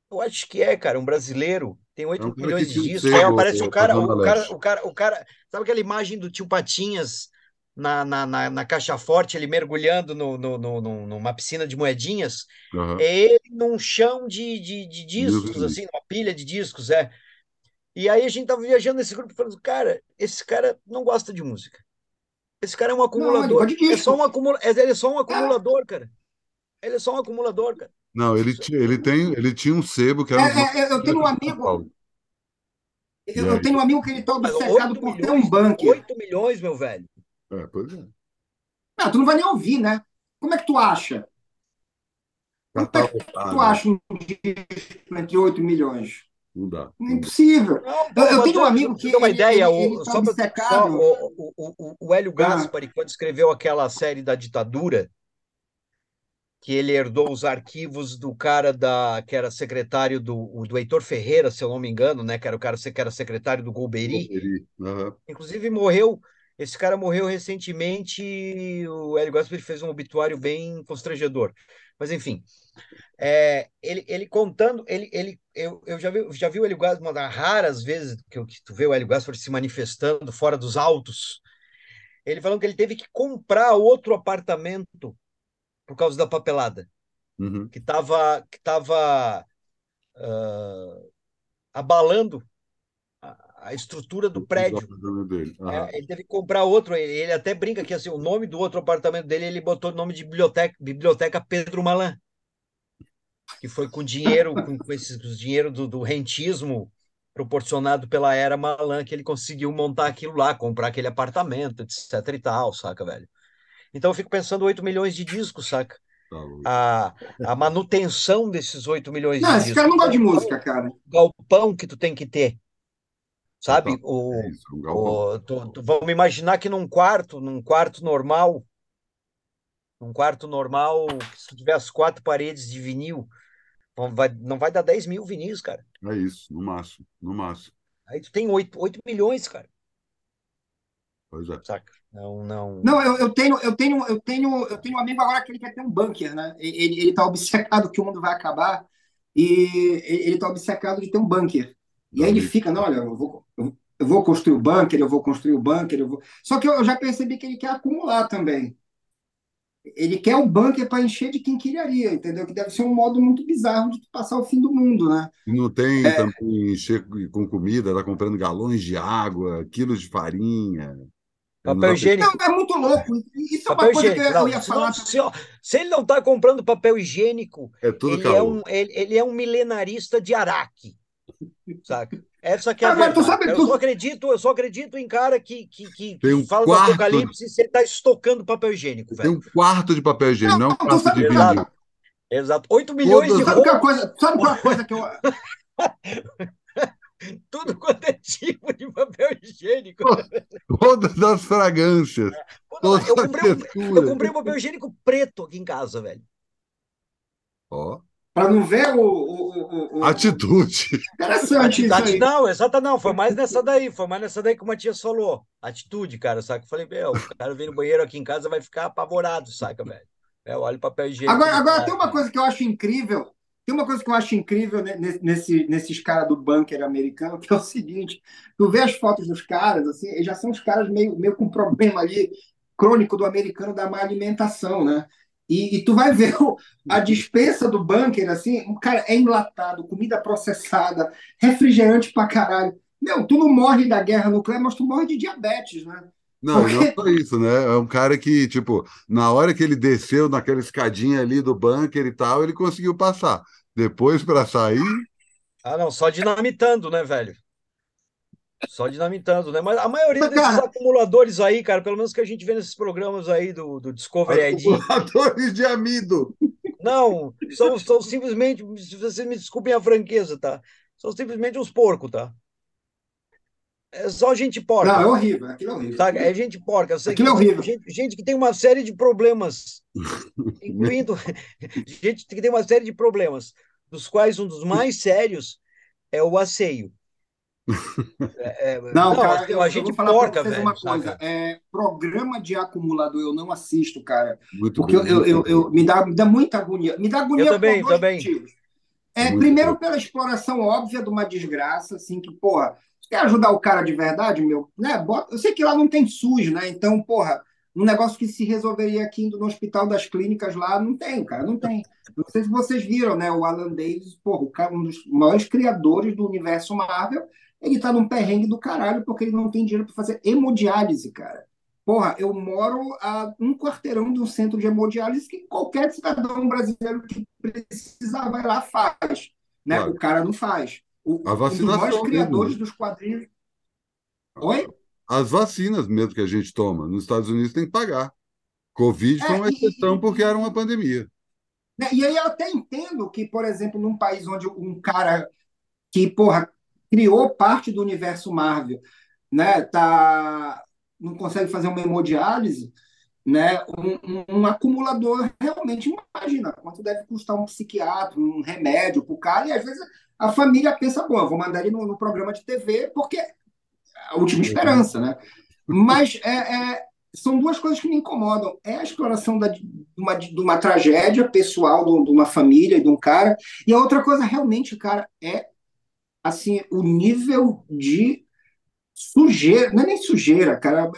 Eu acho que é, cara, um brasileiro. Tem 8 é um milhões de discos. Aí aparece o cara, o cara, o cara, o cara. Sabe aquela imagem do tio Patinhas na, na, na, na caixa forte, ele mergulhando no, no, no, numa piscina de moedinhas? Uhum. É ele num chão de, de, de discos, assim, uma pilha de discos, é. E aí a gente tava viajando nesse grupo falando, cara, esse cara não gosta de música. Esse cara é um acumulador. Não, é só um acumula... Ele é só um acumulador, cara. Ele é só um acumulador, cara. Não, ele, tinha, ele, tem, ele tinha um sebo que era. É, é, eu tenho um amigo. Eu, eu, tenho um amigo que ele está obcecado por ter um bunker. 8 milhões, meu velho. É, pois é. Não, tu não vai nem ouvir, né? Como é que tu acha? Como é que tu acha um disco entre 8 milhões? Não dá. Impossível. Não, eu, eu tenho um amigo que. uma ele, ideia, ele, ele tá só, só o, o, o, o, Hélio ah. Gaspari, ah. quando escreveu aquela série da ditadura, que ele herdou os arquivos do cara da que era secretário do, do Heitor Ferreira, se eu não me engano, né? Que era o cara que era secretário do Golbery. Uhum. Inclusive morreu. Esse cara morreu recentemente. O Hélio Gaspar fez um obituário bem constrangedor. Mas enfim, é, ele, ele contando, ele, ele, eu, eu já vi, já vi o Hélio Gaspar uma das raras vezes que, que tu vê o Hélio Gaspar se manifestando fora dos autos. Ele falando que ele teve que comprar outro apartamento por causa da papelada, uhum. que estava que tava, uh, abalando a, estrutura do prédio. Uhum. É, ele teve que comprar outro. Ele, ele, até brinca que assim, o nome do outro apartamento dele ele botou o nome de biblioteca, biblioteca Pedro Malan, que foi com dinheiro, com, com esse dinheiro do, do rentismo proporcionado pela era Malan que ele conseguiu montar aquilo lá, comprar aquele apartamento, etc e tal, saca, velho? Então eu fico pensando 8 milhões de discos, saca? Tá a, a manutenção desses 8 milhões não, de discos. Não, esse cara não gosta de música, cara. O galpão que tu tem que ter. Sabe? O, é isso, um o, tu, tu, vamos imaginar que num quarto, num quarto normal, num quarto normal, se tu tiver as quatro paredes de vinil, não vai, não vai dar 10 mil vinis, cara. É isso, no máximo, no máximo. Aí tu tem 8, 8 milhões, cara. Pois é. Saca? Não, não. Não, eu, eu tenho, eu tenho, eu tenho, eu tenho um amigo agora que ele quer ter um bunker, né? Ele, ele tá obcecado que o mundo vai acabar e ele tá obcecado de ter um bunker. E aí ele fica, não, olha, eu vou, eu vou construir o bunker, eu vou construir o bunker, eu vou. Só que eu já percebi que ele quer acumular também. Ele quer um bunker para encher de quinquilharia, entendeu? Que deve ser um modo muito bizarro de passar o fim do mundo, né? Não tem é... também encher com comida, tá comprando galões de água, quilos de farinha. Papel higiênico. Não, é muito louco. Isso papel é uma coisa higiênico. que eu, ia falar. Se, se, ele não está comprando papel higiênico, é tudo ele, é um, ele, ele, é um milenarista de Araque. Saca? Essa que é a Agora, tu sabe, eu, tu... só acredito, eu só acredito em cara que, que, que, Tem um fala quarto... do apocalipse se ele está estocando papel higiênico. Velho. Tem um quarto de papel higiênico, não, não um quarto sabe, de vídeo. Exato. 8 milhões Todas... de sabe qual coisa, Sabe qual coisa que eu. [LAUGHS] Tudo quanto é tipo de papel higiênico. Todas as fragrâncias. Todas eu, comprei um, eu comprei um papel higiênico preto aqui em casa, velho. Ó. Para não ver o, o, o, Atitude. Interessante Atitude, isso aí. Não, exata não. Foi mais nessa daí. Foi mais nessa daí que o Matias falou. Atitude, cara. Saca? Eu falei, meu, o cara vem no banheiro aqui em casa vai ficar apavorado, saca, velho? É, olha o papel higiênico. Agora, agora tem uma coisa que eu acho incrível tem uma coisa que eu acho incrível nesse, nesses caras do bunker americano, que é o seguinte: tu vê as fotos dos caras, assim, já são os caras meio, meio com problema ali crônico do americano da má alimentação, né? E, e tu vai ver o, a dispensa do bunker, assim, o cara é enlatado, comida processada, refrigerante pra caralho. Meu, tu não morre da guerra nuclear, mas tu morre de diabetes, né? Não, Porque... não só isso, né? É um cara que, tipo, na hora que ele desceu naquela escadinha ali do bunker e tal, ele conseguiu passar. Depois, para sair. Ah, não, só dinamitando, né, velho? Só dinamitando, né? Mas a maioria desses cara... acumuladores aí, cara, pelo menos que a gente vê nesses programas aí do, do Discovery ID. Acumuladores de amido. Não, são, são simplesmente, se vocês me desculpem a franqueza, tá? São simplesmente uns porcos, tá? É só gente porca. Não, é horrível, aquilo é horrível. Tá? É gente porca. Aquilo é horrível. Gente, gente, que tem uma série de problemas, [LAUGHS] incluindo gente que tem uma série de problemas, dos quais um dos mais sérios é o asseio. É, é, não, não, cara, eu, a gente eu vou falar porca, velho. Uma coisa, é, programa de acumulador eu não assisto, cara. Muito porque bom, eu, eu, eu, me, dá, me dá muita agonia. Me dá agonia eu também, por também. motivos. É, primeiro, bom. pela exploração óbvia de uma desgraça, assim, que, porra, quer ajudar o cara de verdade, meu? Né? Bota... Eu sei que lá não tem SUS, né? Então, porra, um negócio que se resolveria aqui no Hospital das Clínicas lá, não tem, cara, não tem. Não sei se vocês viram, né? O Alan Davis, porra, um dos maiores criadores do universo Marvel, ele tá num perrengue do caralho porque ele não tem dinheiro para fazer hemodiálise, cara. Porra, eu moro a um quarteirão de um centro de hemodiálise que qualquer cidadão brasileiro que precisar vai lá faz. Né? Claro. O cara não faz. O, a vacinação. Um dos criadores mesmo. dos quadrinhos. Oi? As vacinas mesmo que a gente toma nos Estados Unidos tem que pagar. Covid é, foi uma exceção e, porque era uma pandemia. Né, e aí eu até entendo que, por exemplo, num país onde um cara que, porra, criou parte do universo Marvel, né, tá, não consegue fazer uma hemodiálise, né, um, um, acumulador realmente imagina quanto deve custar um psiquiatra, um remédio para o cara, e às vezes a família pensa, bom, eu vou mandar ele no, no programa de TV porque é a última esperança, né? Mas é, é, são duas coisas que me incomodam. É a exploração da, de, uma, de uma tragédia pessoal de, de uma família e de um cara, e a outra coisa realmente, cara, é assim o nível de sujeira, não é nem sujeira, cara,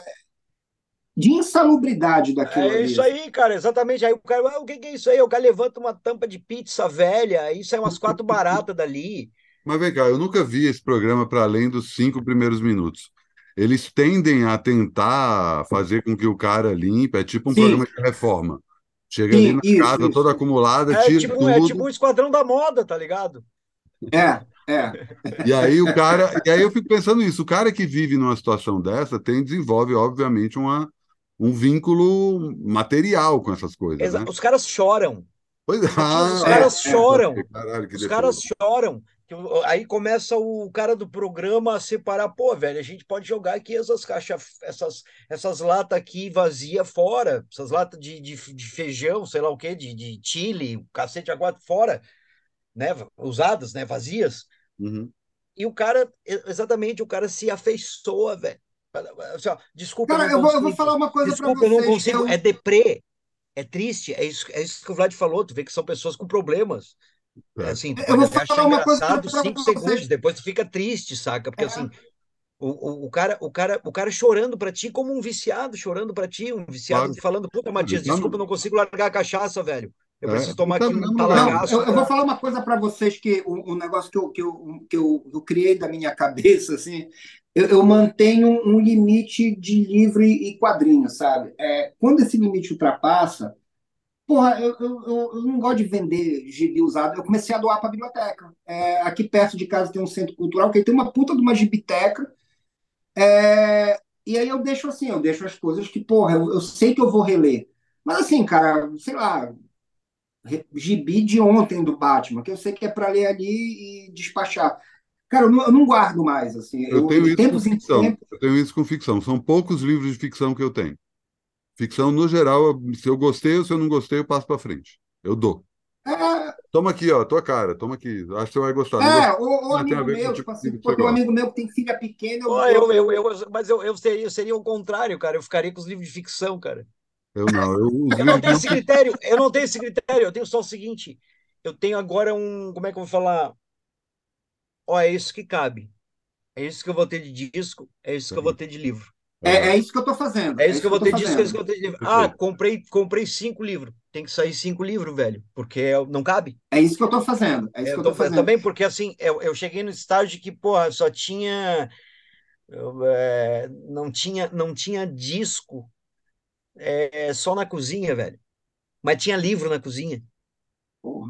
de insalubridade daquilo. É isso ali. aí, cara, exatamente. Aí o cara, ah, o que, é isso aí? O cara levanta uma tampa de pizza velha, aí sai umas quatro baratas dali. Mas vem cá, eu nunca vi esse programa para além dos cinco primeiros minutos. Eles tendem a tentar fazer com que o cara limpe, é tipo um Sim. programa de reforma. Chega Sim, ali na isso, casa isso. toda acumulada, é, tira tipo, tudo. É tipo um esquadrão da moda, tá ligado? É, é. E aí o cara, e aí eu fico pensando isso, o cara que vive numa situação dessa tem desenvolve obviamente uma um vínculo material com essas coisas. Exa né? Os caras choram. Pois, ah, os caras é, choram. É, caralho, os caras choram. Aí começa o cara do programa a separar, pô, velho, a gente pode jogar aqui essas caixas, essas, essas latas aqui vazias fora, essas latas de, de, de, feijão, sei lá o quê, de, de chile, cacete aguado fora, né? Usadas, né? Vazias. Uhum. E o cara, exatamente, o cara se afeiçoa, velho. Assim, desculpa, Cara, eu vou, eu, vou, falar uma coisa para vocês. eu não consigo. Eu... É deprê, é triste, é isso, é isso que o Vlad falou. Tu vê que são pessoas com problemas. É. Assim, tu eu pode até achar engraçado cinco segundos, depois tu fica triste, saca? Porque é. assim, o, o, o, cara, o, cara, o cara chorando para ti como um viciado, chorando para ti, um viciado claro. falando, puta, Matias, desculpa, eu não consigo largar a cachaça, velho. Eu é. preciso tomar aqui um talagaço. Eu, eu, vou falar uma coisa para vocês que o, um negócio que eu, que, eu, que eu, eu criei da minha [LAUGHS] cabeça, assim, eu, eu mantenho um limite de livro e quadrinho, sabe? É, quando esse limite ultrapassa, porra, eu, eu, eu, não gosto de vender gibi usado. Eu comecei a doar para a biblioteca. É, aqui perto de casa tem um centro cultural que tem uma puta de uma gibiteca. É, e aí eu deixo assim, eu deixo as coisas que, porra, eu, eu sei que eu vou reler. Mas assim, cara, sei lá, gibi de ontem do Batman, que eu sei que é para ler ali e despachar. Cara, eu não, eu não guardo mais, assim. Eu, eu tenho isso com ficção. Tempos... Eu tenho isso com ficção. São poucos livros de ficção que eu tenho. Ficção, no geral, se eu gostei ou se eu não gostei, eu passo para frente. Eu dou. É... Toma aqui, ó, tua cara, toma aqui. Acho que você vai gostar. É, o, o amigo meu, tipo assim, porque o amigo meu que tem filha pequena. Eu, eu, eu, eu, mas eu, eu, seria, eu seria o contrário, cara. Eu ficaria com os livros de ficção, cara. Eu não. Eu, eu não tenho esse critério, eu não tenho esse critério, eu tenho só o seguinte. Eu tenho agora um. Como é que eu vou falar? ó, é isso que cabe. É isso que eu vou ter de disco, é isso que eu vou ter de livro. É, é isso que eu estou fazendo. É, é isso, que eu vou ter de disco, é isso que eu vou ter de livro. Ah, comprei, comprei cinco livros. Tem que sair cinco livros, velho, porque não cabe. É isso que eu estou fazendo. É isso é, que eu tô, fazendo. Também porque, assim, eu, eu cheguei no estágio que, porra, só tinha... Eu, é, não tinha não tinha disco é, só na cozinha, velho. Mas tinha livro na cozinha.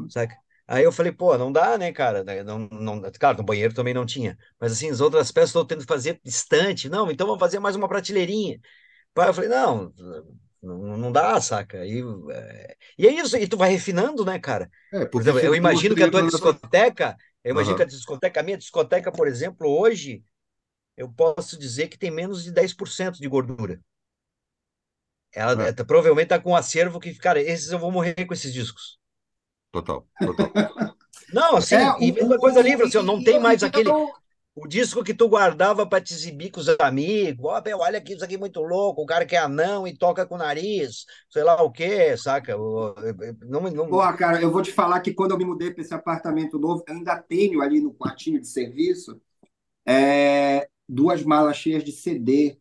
Saca? Aí eu falei, pô, não dá, né, cara? Né, não, não, claro, no banheiro também não tinha. Mas assim, as outras peças estou tendo que fazer distante. Não, então vamos fazer mais uma prateleirinha. Eu falei, não, não, não dá, saca? E, é... e é isso, e tu vai refinando, né, cara? É, por exemplo, eu imagino que a tua discoteca, eu imagino uhum. que a discoteca, a minha discoteca, por exemplo, hoje, eu posso dizer que tem menos de 10% de gordura. Ela é. provavelmente tá com um acervo que, cara, esses eu vou morrer com esses discos. Total, total. [LAUGHS] Não, assim, é, e mesma o, coisa livre, assim, não tem mais aquele. O disco que tu guardava para te exibir com os amigos, oh, olha aqui, isso aqui é muito louco, o cara que é anão e toca com o nariz, sei lá o quê, saca? Não, não... Pô, cara, eu vou te falar que quando eu me mudei para esse apartamento novo, eu ainda tenho ali no quartinho de serviço é, duas malas cheias de CD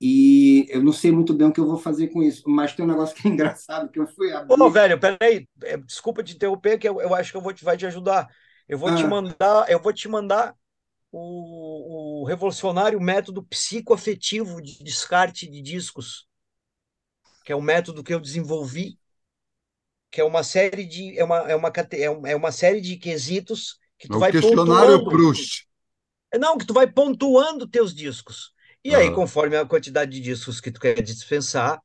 e eu não sei muito bem o que eu vou fazer com isso, mas tem um negócio que é [LAUGHS] engraçado que eu fui abrir. Ô, velho, peraí, é, desculpa te interromper, que eu, eu acho que eu vou te, vai te ajudar. Eu vou ah. te mandar, eu vou te mandar o, o revolucionário método psicoafetivo de descarte de discos, que é um método que eu desenvolvi, que é uma série de é uma, é uma, é uma série de quesitos que tu é vai questionário pontuando. Proust. Não, que tu vai pontuando teus discos. E aí, conforme a quantidade de discos que tu quer dispensar,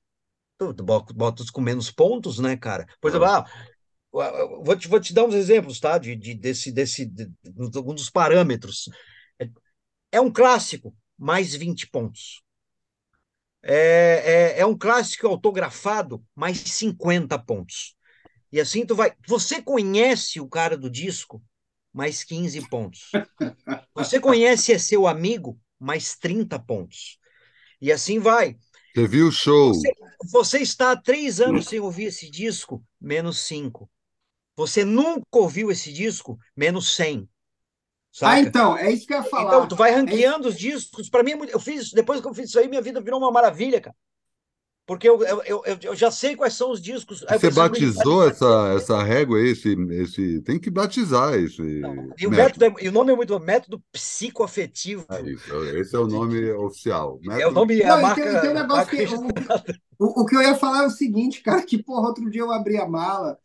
tu, tu bota com menos pontos, né, cara? Por exemplo, ah, vou, te, vou te dar uns exemplos, tá? De, de desse, desse, de, de, um dos parâmetros. É, é um clássico, mais 20 pontos. É, é, é um clássico autografado, mais 50 pontos. E assim tu vai. Você conhece o cara do disco, mais 15 pontos. [LAUGHS] Você conhece é seu amigo, mais 30 pontos. E assim vai. Você viu o show? Você, você está há três anos sem ouvir esse disco, menos 5. Você nunca ouviu esse disco, menos 100. Saca? Ah, então, é isso que eu ia falar. Então, tu vai ranqueando é os discos. Para mim, é eu fiz, depois que eu fiz isso aí, minha vida virou uma maravilha, cara. Porque eu, eu, eu, eu já sei quais são os discos. Você batizou essa, essa régua, esse, esse. Tem que batizar esse. e, o método. É, e o nome é muito método psicoafetivo. É isso, esse é o nome oficial. Método... É o nome. Não, a marca, tem, tem um negócio que, o, o, que eu ia falar é o seguinte, cara, que porra, outro dia eu abri a mala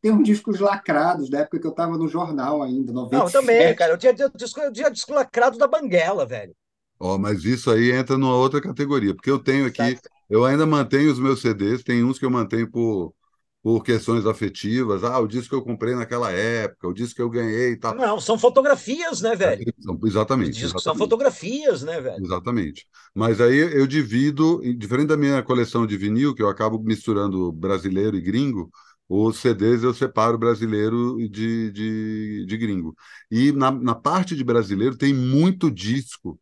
tem uns discos lacrados, da época que eu estava no jornal ainda, 97. Não, também, cara. Eu tinha, disco, eu tinha disco lacrado da Banguela, velho. Ó, mas isso aí entra numa outra categoria, porque eu tenho aqui, eu ainda mantenho os meus CDs, tem uns que eu mantenho por, por questões afetivas. Ah, o disco que eu comprei naquela época, o disco que eu ganhei e tal. Não, são fotografias, né, velho? Exatamente. Os discos exatamente. são fotografias, né, velho? Exatamente. Mas aí eu divido, diferente da minha coleção de vinil, que eu acabo misturando brasileiro e gringo, os CDs eu separo brasileiro de, de, de gringo. E na, na parte de brasileiro tem muito disco,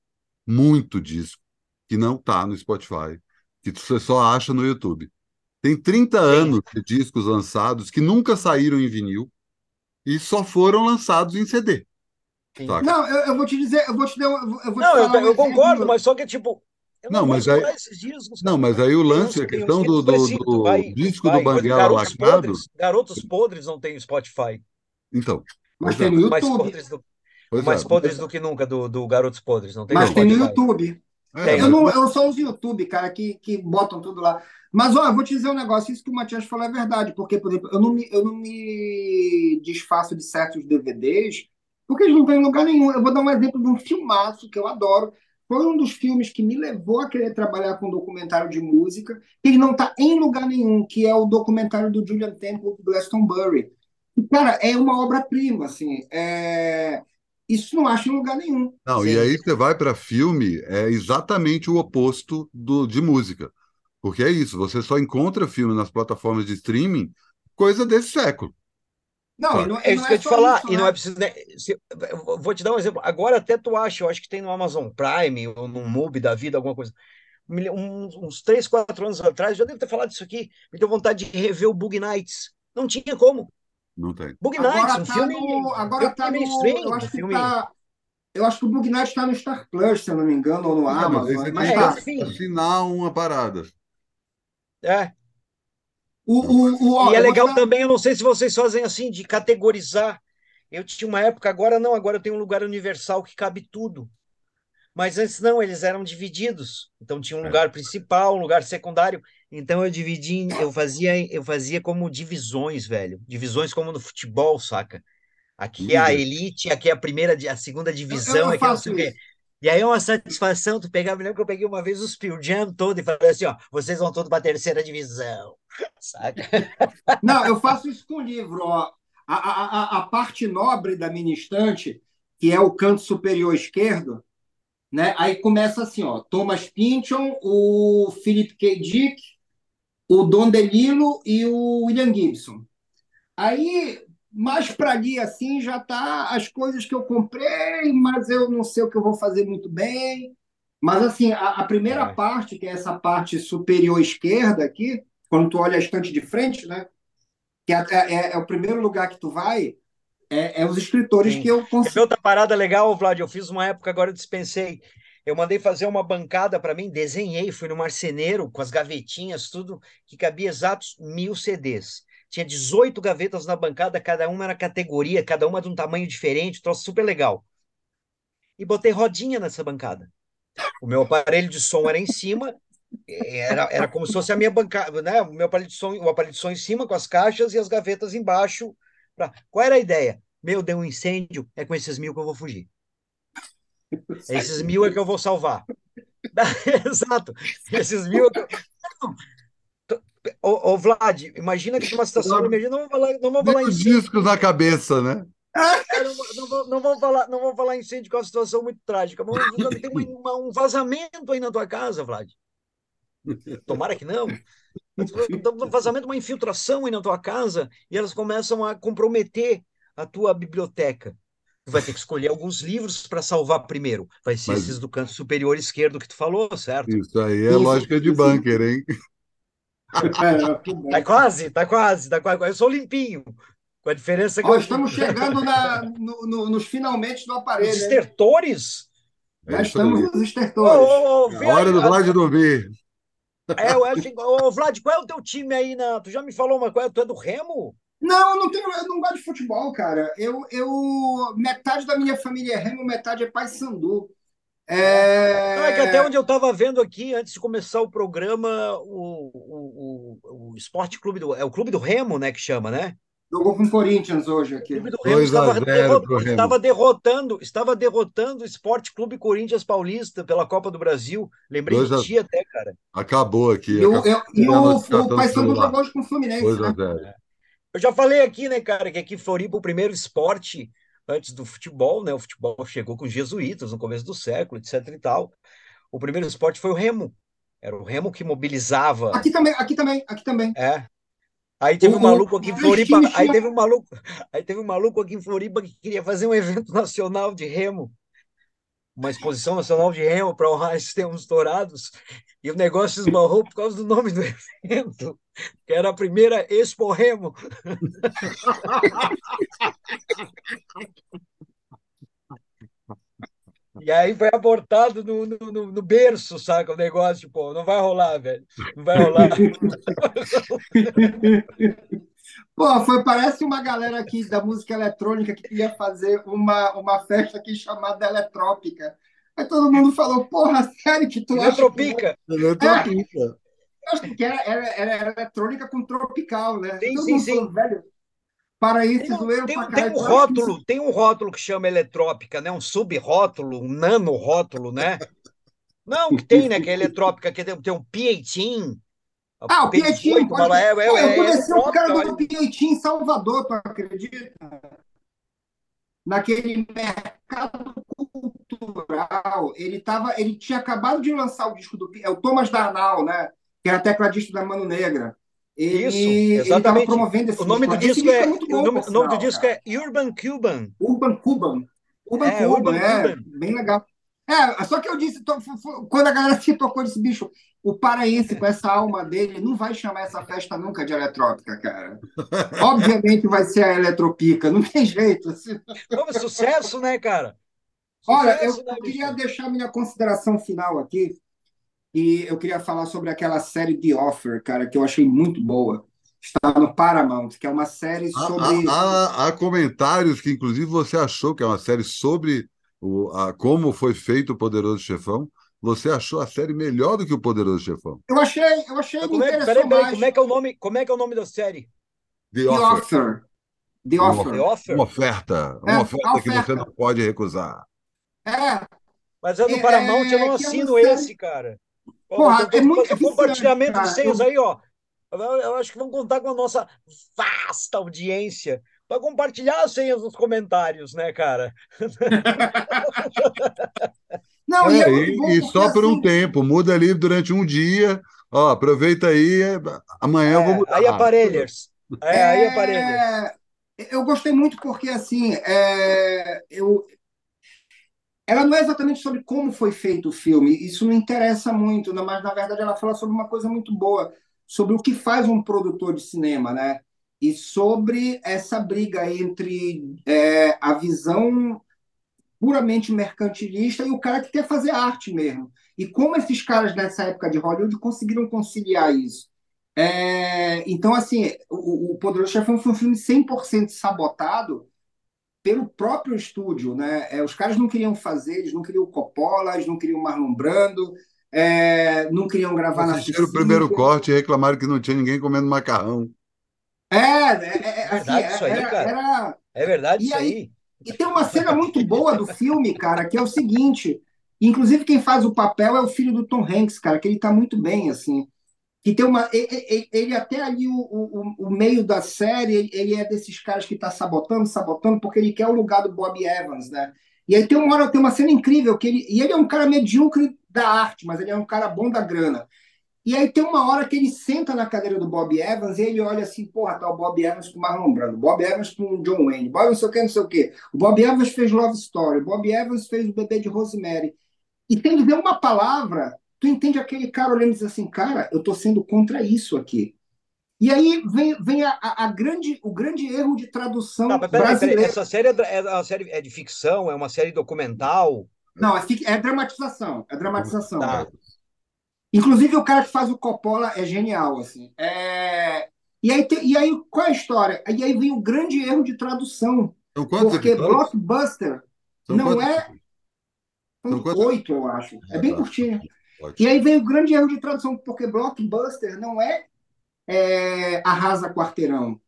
muito disco, que não está no Spotify, que você só acha no YouTube. Tem 30 Sim. anos de discos lançados que nunca saíram em vinil e só foram lançados em CD. Não, eu, eu, vou te dizer, eu vou te dar, eu vou Não, eu, eu concordo, mas só que tipo, não, não mas aí, discos, não, mas aí o lance, a questão do, do, do vai, disco vai, do Banguela lacrado... Podres, Garotos Podres não tem Spotify. Então. Mas tem no YouTube. Mais podres do, mais é. podres do que nunca do, do Garotos Podres. Não tem mas tem no YouTube. É, eu, não, eu só uso YouTube, cara, que, que botam tudo lá. Mas, ó, vou te dizer um negócio, isso que o Matias falou é verdade, porque, por exemplo, eu não me, eu não me desfaço de certos DVDs, porque eles não têm lugar nenhum. Eu vou dar um exemplo de um filmaço que eu adoro, foi um dos filmes que me levou a querer trabalhar com documentário de música. Ele não está em lugar nenhum, que é o documentário do Julian Temple do Glastonbury. E, cara, é uma obra-prima, assim. É... Isso não acha em lugar nenhum. Não, Sim. e aí você vai para filme, é exatamente o oposto do, de música. Porque é isso, você só encontra filme nas plataformas de streaming coisa desse século. Não, não, é isso não que eu te falar, isso, e né? não é preciso. Né? Se, vou te dar um exemplo. Agora até tu acha, eu acho que tem no Amazon Prime ou no MUBI da vida, alguma coisa. Um, uns três, quatro anos atrás, já devo ter falado isso aqui, me deu vontade de rever o Bug Nights. Não tinha como. Não tem. Bug Nights, um tá filme. No, agora tá no, eu acho que tá, eu acho que o Bug Nights está no Star Plus, se eu não me engano, ou no não, Amazon. Mas, mas é, tá. assinar uma parada. É, o, o, o, e é legal também, eu não sei se vocês fazem assim, de categorizar. Eu tinha uma época, agora não, agora eu tenho um lugar universal que cabe tudo. Mas antes não, eles eram divididos. Então tinha um é. lugar principal, um lugar secundário. Então eu dividi, eu fazia, eu fazia como divisões, velho. Divisões como no futebol, saca? Aqui é a elite, aqui é a primeira, a segunda divisão, eu, eu aqui é não sei o quê. E aí é uma satisfação tu pegar, me lembro que eu peguei uma vez os Pearl Jam todo e falei assim, ó, vocês vão todos para a terceira divisão, [LAUGHS] saca? Não, eu faço isso com o livro, ó. A, a, a parte nobre da minha estante, que é o canto superior esquerdo, né? Aí começa assim, ó, Thomas Pynchon, o Philip K. Dick, o Don DeLillo e o William Gibson. Aí mais para ali assim já tá as coisas que eu comprei, mas eu não sei o que eu vou fazer muito bem. Mas assim, a, a primeira é. parte, que é essa parte superior esquerda aqui, quando tu olha a estante de frente, né? Que é, é, é o primeiro lugar que tu vai, é, é os escritores Sim. que eu consigo. Outra parada legal, Vlad, eu fiz uma época, agora eu dispensei. Eu mandei fazer uma bancada para mim, desenhei, fui no marceneiro com as gavetinhas, tudo, que cabia exatos mil CDs tinha 18 gavetas na bancada, cada uma era categoria, cada uma de um tamanho diferente, troço super legal. E botei rodinha nessa bancada. O meu aparelho de som era em cima, era, era como se fosse a minha bancada, né? O meu aparelho de som, o aparelho de som em cima com as caixas e as gavetas embaixo. Pra... Qual era a ideia? Meu, deu um incêndio, é com esses mil que eu vou fugir. [LAUGHS] Esses mil é que eu vou salvar. [LAUGHS] Exato. Esses mil é que Ô, ô, Vlad, imagina que uma situação. Imagina, não vamos falar, não vamos falar incêndio. discos na cabeça, né? É, não, não, não, falar, não vamos falar incêndio, que é uma situação muito trágica. Mas tem uma, um vazamento aí na tua casa, Vlad. Tomara que não. No vazamento, uma infiltração aí na tua casa e elas começam a comprometer a tua biblioteca. Tu vai ter que escolher alguns livros para salvar primeiro. Vai ser Mas... esses do canto superior esquerdo que tu falou, certo? Isso aí é isso, lógica de bunker, hein? [LAUGHS] tá quase, tá quase, tá quase. Eu sou limpinho. Com a diferença que. Eu... Estamos chegando na, no, no, nos finalmente do aparelho. Os estertores? Já é estamos nos estertores. Oh, oh, oh, hora do Vlad dormir. É, eu acho. Ô, Vlad, qual é o teu time aí? Na... Tu já me falou uma coisa, tu é do Remo? Não, eu não tenho, eu não gosto de futebol, cara. Eu, eu metade da minha família é Remo, metade é Paysandu. É... Não, é que até onde eu estava vendo aqui, antes de começar o programa, o, o, o, o Esporte Clube do. É o Clube do Remo, né? Que chama, né? Jogou com o Corinthians hoje aqui. O Clube do Remo estava, derrotando, estava derrotando, estava derrotando o Esporte Clube Corinthians Paulista pela Copa do Brasil. Lembrei de ti até, cara. Acabou aqui. E, o, eu, e o, o Paysandu jogou hoje com o Fluminense. Né? Eu já falei aqui, né, cara, que aqui Floripa o primeiro esporte antes do futebol, né? O futebol chegou com os jesuítas no começo do século, etc e tal. O primeiro esporte foi o remo. Era o remo que mobilizava. Aqui também, aqui também, aqui também. É. Aí teve um maluco aqui em Floripa, aí teve um maluco, aí teve um maluco aqui em Floripa que queria fazer um evento nacional de remo, uma exposição nacional de remo para honrar esses termos dourados, e o negócio esbarrou por causa do nome do evento, que era a primeira Expo Remo. [LAUGHS] E aí foi abortado no, no, no, berço, saca? O negócio, pô, não vai rolar, velho. Não vai rolar. [LAUGHS] pô, foi, parece uma galera aqui da música eletrônica que queria fazer uma, uma festa aqui chamada Eletrópica. Aí todo mundo falou, porra, sério que tu Eletropica. acha que... Eletropica. É, eu acho que era, era, era, eletrônica com tropical, né? Sim, todo sim, sim. Falou, velho, para isso, tem, zoeiro tem, tem um rótulo, que... tem um rótulo que chama eletrópica, né? Um subrótulo, um nanorótulo, né? Não, que tem, né? Que é eletrópica, que tem, tem um Pietin. Ah, o Pietin. Pode... É, é, Pô, eu conheci é, o cara do Pietin em Salvador, tu acredita? Naquele mercado cultural. Ele, tava, ele tinha acabado de lançar o disco do... É o Thomas Darnal, né? Que era tecladista da Mano Negra. Ele, Isso, exatamente. promovendo esse o nome do disco, é, é bom, o nome, nome do disco é Urban Cuban. Urban Cuban. Urban é, Cuban, Urban é Cuban. bem legal. É, só que eu disse, quando a galera se tocou desse bicho, o paraense com essa alma dele não vai chamar essa festa nunca de eletrópica, cara. [LAUGHS] Obviamente vai ser a eletropica, não tem jeito. Assim. Como sucesso, né, cara? Sucesso, Olha, eu, né, eu queria deixar minha consideração final aqui e eu queria falar sobre aquela série The Offer, cara, que eu achei muito boa. Está no Paramount, que é uma série sobre. Há, há, há comentários que, inclusive, você achou que é uma série sobre o, a, como foi feito o Poderoso Chefão. Você achou a série melhor do que o Poderoso Chefão? Eu achei, eu achei. Como é, peraí, peraí, como é que é o nome? Como é que é o nome da série? The, The Offer. Offer. The Offer. The Offer. Uma oferta, uma é, oferta, oferta, que você não pode recusar. É. Mas é do Paramount, é, eu não é assino esse, cara. Porra, é muito compartilhamento de senhas aí, ó. Eu acho que vão contar com a nossa vasta audiência para compartilhar as senhas nos comentários, né, cara? [LAUGHS] Não, é, e, e só por um assim... tempo, muda ali durante um dia. Ó, aproveita aí, amanhã é, eu vou mudar. Aí aparelhers. É, aí aparelhers. Eu gostei muito porque assim, é, eu, ela não é exatamente sobre como foi feito o filme, isso não interessa muito, mas na verdade ela fala sobre uma coisa muito boa, sobre o que faz um produtor de cinema, né? E sobre essa briga entre é, a visão puramente mercantilista e o cara que quer fazer arte mesmo. E como esses caras nessa época de Hollywood conseguiram conciliar isso. É, então, assim, o, o Poderoso Chefão foi um filme 100% sabotado pelo próprio estúdio, né? É, os caras não queriam fazer, eles não queriam Coppola, eles não queriam Marlon Brando, é, não queriam gravar na Assistiram o primeiro corte e reclamaram que não tinha ninguém comendo macarrão. É, é, é, é assim, verdade isso aí, era, cara. Era... É verdade e isso aí. E tem uma cena muito boa do filme, cara, que é o seguinte. Inclusive, quem faz o papel é o filho do Tom Hanks, cara, que ele tá muito bem, assim que tem uma ele, ele até ali o, o, o, meio da série ele é desses caras que está sabotando sabotando porque ele quer o lugar do Bob Evans né e aí tem uma hora tem uma cena incrível que ele e ele é um cara medíocre da arte mas ele é um cara bom da grana E aí tem uma hora que ele senta na cadeira do Bob Evans e ele olha assim, porra, tá o Bob Evans com o Marlon Brando, Bob Evans com o John Wayne, Bob não sei o que, não sei o que. O Bob Evans fez Love Story, o Bob Evans fez o Bebê de Rosemary. E tem que ver uma palavra, tu entende aquele cara olhando e diz assim, cara, eu tô sendo contra isso aqui. E aí vem, vem a, a, a grande, o grande erro de tradução Não, brasileira. peraí, essa série é, dra- é uma série é de ficção, é uma série documental. Não, é, é dramatização, é dramatização. Tá. Inclusive, o cara que faz o Coppola é genial, assim. É... E, aí tem- e aí, qual é a história? E aí vem o grande erro de tradução, São quantos porque episódios? blockbuster São não quantos é... quantos? oito, eu acho. É bem curtinho. E aí vem o grande erro de tradução, porque blockbuster não é, é arrasa quarteirão.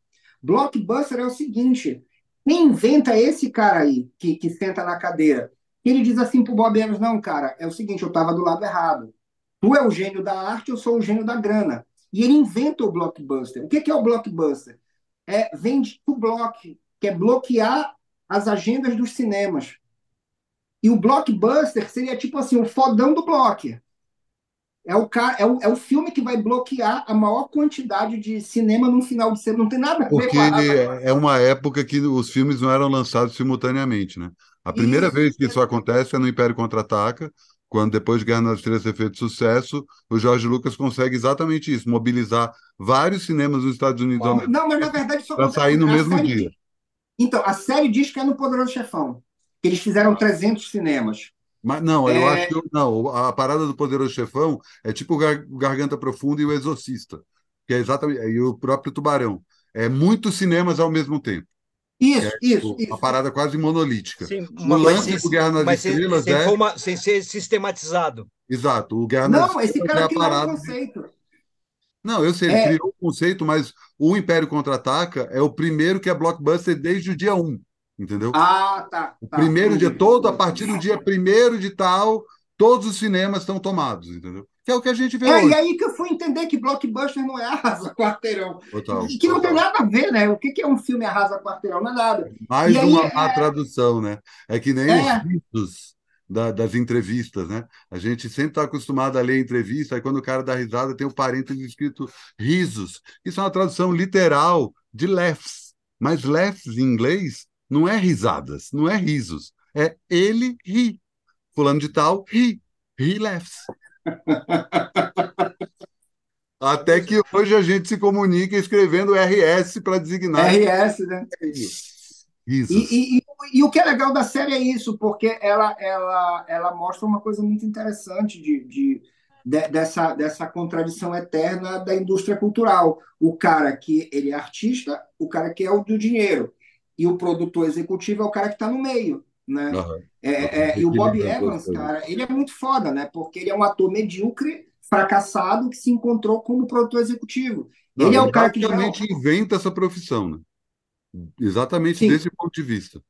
Blockbuster é o seguinte: quem inventa esse cara aí, que, que senta na cadeira, ele diz assim pro Bob Evans: não, cara, é o seguinte, eu estava do lado errado. Tu é o gênio da arte, eu sou o gênio da grana. E ele inventa o blockbuster. O que que é o blockbuster? É vende to block, que é bloquear as agendas dos cinemas. E o blockbuster seria tipo assim, o fodão do block. É o, ca- é, o, é o filme que vai bloquear a maior quantidade de cinema num final de semana. Não tem nada a ver Porque com a Arrasa é uma época que os filmes não eram lançados simultaneamente, né? A primeira Isso. vez que isso acontece é no Império Contra-Ataca, quando depois de Guerra nas Estrelas ter feito sucesso, o Jorge Lucas consegue exatamente isso, mobilizar vários cinemas nos Estados Unidos América Não, mas na verdade isso para acontece- sair no a mesmo série- dia. Então, a série diz que é no Poderoso Chefão. Que eles fizeram 300 cinemas. Mas não, eu É. acho que não, a parada do Poderoso Chefão é tipo o Gar- Garganta Profunda e o Exorcista, que é exatamente, e o próprio Tubarão. É muitos cinemas ao mesmo tempo. Isso, isso, Uma isso. parada quase monolítica. Sim, O mas lance sem- do Guerra nas mas sem- Estrelas sem, é- forma- sem ser sistematizado. Exato, o Guerra nas Não, esse Estrelas é cara a criou um parada. conceito. Não, eu sei, ele É. criou um conceito, mas o Império Contra-Ataca é o primeiro que é blockbuster desde o dia 1, entendeu? Ah, tá. o tá, primeiro dia todo, a partir do dia primeiro de tal, todos os cinemas estão tomados, entendeu? Que é o que a gente vê É, hoje. e aí que eu fui entender que blockbuster não é arrasa quarteirão. Total, E que não tem total. nada a ver, né? O que que é um filme arrasa quarteirão? Não é nada. Mais E aí, uma má é- tradução, né? É que nem É. os risos da- das entrevistas, né? A gente sempre está acostumado a ler entrevista, aí quando o cara dá risada tem o parênteses escrito risos. Isso é uma tradução literal de laughs. Mas laughs em inglês não é risadas, não é risos. É ele ri. Fulano de tal ri. He laughs. [LAUGHS] Até que hoje a gente se comunica escrevendo RS para designar RS, né? risos. E, e- e- e o que é legal da série é isso, porque ela, ela, ela mostra uma coisa muito interessante de, de- de- dessa, dessa contradição eterna da indústria cultural. O cara que ele é artista, o cara que é o do dinheiro. E o produtor executivo é o cara que está no meio. Né? Aham. É, é, e o Bob Evans, cara, ele é muito foda, né? Porque ele é um ator medíocre, fracassado, que se encontrou como produtor executivo. Não, ele é o cara que basicamente inventa essa profissão, né? Exatamente Sim. desse ponto de vista.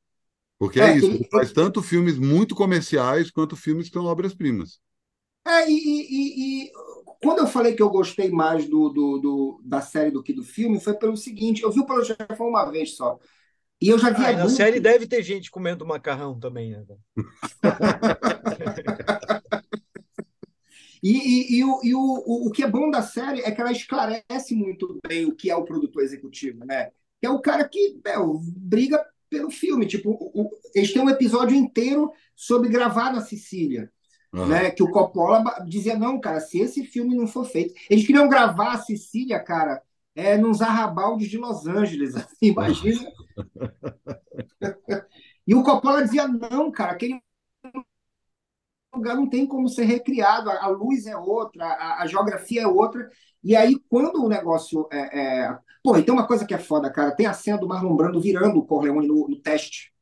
Porque é, É, isso, ele- ele faz tanto filmes muito comerciais quanto filmes que são obras-primas. É, e, e- e- quando eu falei que eu gostei mais do, do- do- da série do que do filme, foi pelo seguinte: eu vi o Chefão uma vez só. E eu já vi Ah, na série deve ter gente comendo macarrão também, né? [LAUGHS] E, e- e o, e o, o, o que é bom da série é que ela esclarece muito bem o que é o produtor executivo, né? Que é o cara que meu, briga pelo filme. Tipo, o- o- eles têm um episódio inteiro sobre gravar na Sicília. Aham. né? Que o Coppola dizia, não, cara, se esse filme não for feito. Eles queriam gravar a Sicília, cara, é, nos arrabaldes de Los Angeles, assim, [LAUGHS] imagina. e o Coppola dizia, não, cara, aquele lugar não tem como ser recriado, a, luz é outra, a, a geografia é outra. E aí, quando o negócio é, é... Pô, e tem uma coisa que é foda, cara, tem a cena do Marlon Brando virando o Corleone no, no teste.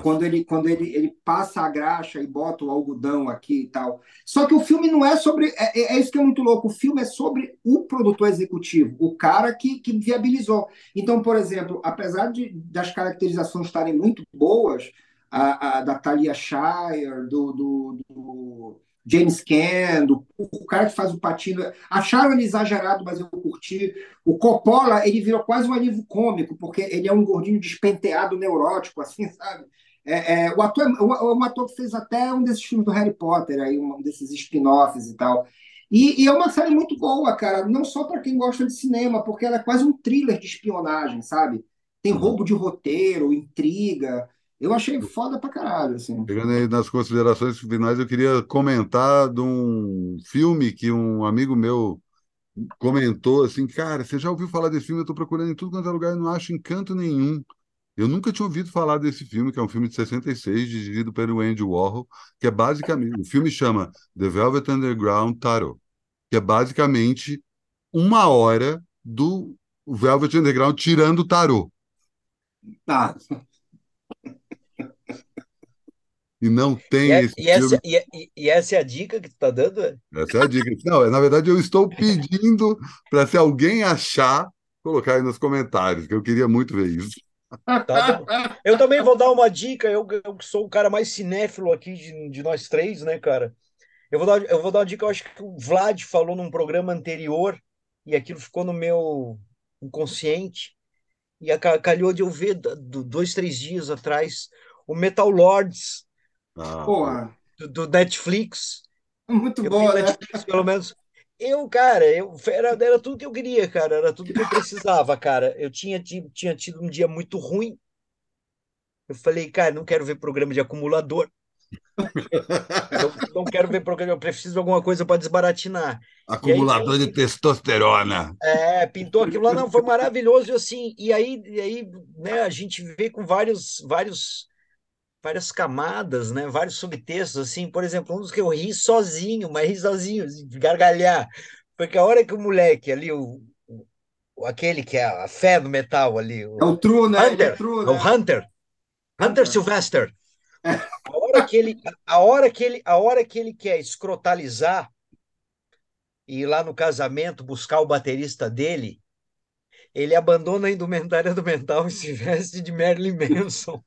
Quando ele quando ele, ele passa a graxa e bota o algodão aqui e tal. Só que o filme não é sobre. É, é- é isso que é muito louco. O filme é sobre o produtor executivo, o cara que, que viabilizou. Então, por exemplo, apesar de, das caracterizações estarem muito boas, a, a da Talia Shire, do, do, do James Caan, o cara que faz o patino, acharam ele exagerado, mas eu curti. O Coppola, ele virou quase um alívio cômico, porque ele é um gordinho despenteado, neurótico, assim, sabe? É, é, o ator, é um ator que fez até um desses filmes do Harry Potter, aí, um desses spin-offs e tal. E, e, é uma série muito boa, cara, não só para quem gosta de cinema, porque ela é quase um thriller de espionagem, sabe? Tem uhum. roubo de roteiro, intriga. Eu achei foda pra caralho, assim. Chegando aí nas considerações finais, eu queria comentar de um filme que um amigo meu comentou assim, cara, você já ouviu falar desse filme? Eu estou procurando em tudo quanto é lugar e não acho encanto nenhum. Eu nunca tinha ouvido falar desse filme, que é um filme de 66, dirigido pelo Andy Warhol, que é basicamente. O filme chama The Velvet Underground Tarot, que é basicamente uma hora do Velvet Underground tirando o tarô. Ah. E não tem e, é, esse e, essa, e, e, essa é a dica que tu está dando? Essa é a dica. Não, é, na verdade, eu estou pedindo para se alguém achar, colocar aí nos comentários, que eu queria muito ver isso. Tá eu também vou dar uma dica. Eu, eu sou o cara mais cinéfilo aqui de, de nós três, né, cara? Eu vou, dar, eu vou dar uma dica, eu acho que o Vlad falou num programa anterior, e aquilo ficou no meu inconsciente, e a, calhou de eu ver do, dois, três dias atrás o Metal Lords ah, do, do, Netflix. Muito eu bom, né? Netflix, pelo menos. Eu, cara, eu, era, era tudo que eu queria, cara, era tudo que eu precisava, cara. Eu tinha, tinha tido um dia muito ruim. Eu falei, cara, não quero ver programa de acumulador. [LAUGHS] eu não quero ver programa, eu preciso de alguma coisa para desbaratinar. Acumulador aí, de testosterona. É, pintou aquilo lá, não, foi maravilhoso, assim, e aí, e aí né, a gente vê com vários, vários várias camadas, né? Vários subtextos, assim. Por exemplo, um dos que eu ri sozinho, mas ri sozinho, assim, gargalhar. Porque a hora que o moleque ali, o, o aquele que é a fé do metal ali. O é o True, né? Hunter, é true, né? o Hunter. Hunter, Hunter Sylvester. É. A hora que ele, a hora que ele, a hora que ele quer escrotalizar e ir lá no casamento buscar o baterista dele, ele abandona a indumentária do mental e se veste de Marilyn Manson.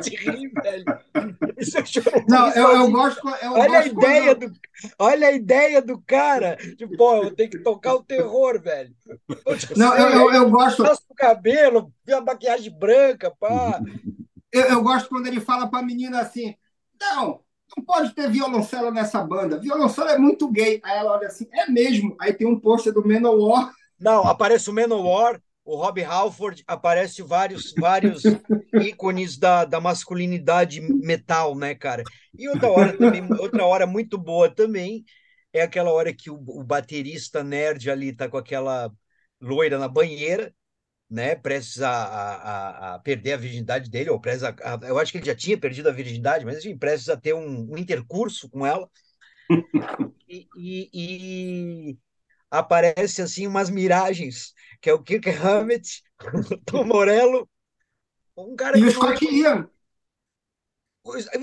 de [LAUGHS] rir, velho. Isso eu Não, eu, eu, gosto. Eu olha, gosto a ideia quando... do, olha a ideia do cara. Tipo, pô, eu tenho que tocar o terror, velho. Não, eu, eu, eu gosto. Passa o cabelo, a maquiagem branca, pá. Eu, eu gosto quando ele fala pra menina assim: não, não pode ter violoncelo nessa banda. Violoncelo é muito gay. Aí ela olha assim, é mesmo. Aí tem um pôster do Manowar. Não, aparece o Manowar, o Rob Halford, aparece vários vários [LAUGHS] ícones da, da masculinidade metal, né, cara? E outra hora também, outra hora muito boa também é aquela hora que o, o baterista nerd ali tá com aquela loira na banheira né, prestes a, a, a, perder a virgindade dele, ou prestes a, a, eu acho que ele já tinha perdido a virgindade, mas enfim, prestes a ter um, um intercurso com ela. [LAUGHS] e, e, e, aparece assim umas miragens, que é o Kirk Hammett, [LAUGHS] o Tom Morello, um cara e o Scott Ian.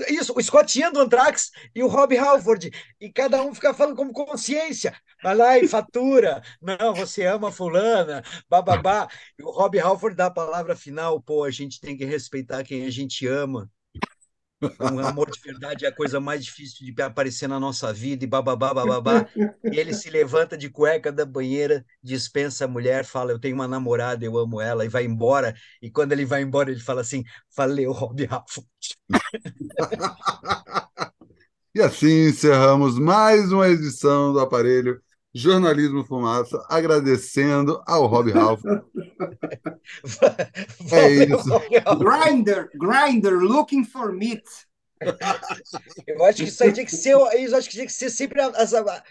Isso, o Scott Ian do Anthrax e o Rob Halford. E cada um fica falando como consciência. Vai lá e fatura. Não, você ama fulana, bababá. E o Rob Halford dá a palavra final. Pô, a gente tem que respeitar quem a gente ama. Um amor de verdade é a coisa mais difícil de aparecer na nossa vida e bababá, bababá. E ele se levanta de cueca da banheira, dispensa a mulher, fala: Eu tenho uma namorada, eu amo ela, e vai embora. E quando ele vai embora, ele fala assim: Valeu, Rob Halford. [LAUGHS] e assim encerramos mais uma edição do aparelho Jornalismo Fumaça, agradecendo ao Rob Ralph. [LAUGHS] é isso. Grinder, Grinder, looking for meat. Eu acho que isso aí tinha que ser, eu acho que tinha que ser sempre a, a,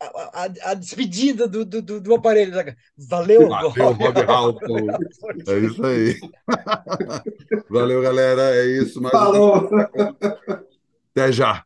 a, a despedida do, do, do, aparelho. Valeu, Valeu Rob Ralph. É isso aí. Valeu, galera. É isso. Falou. Até já.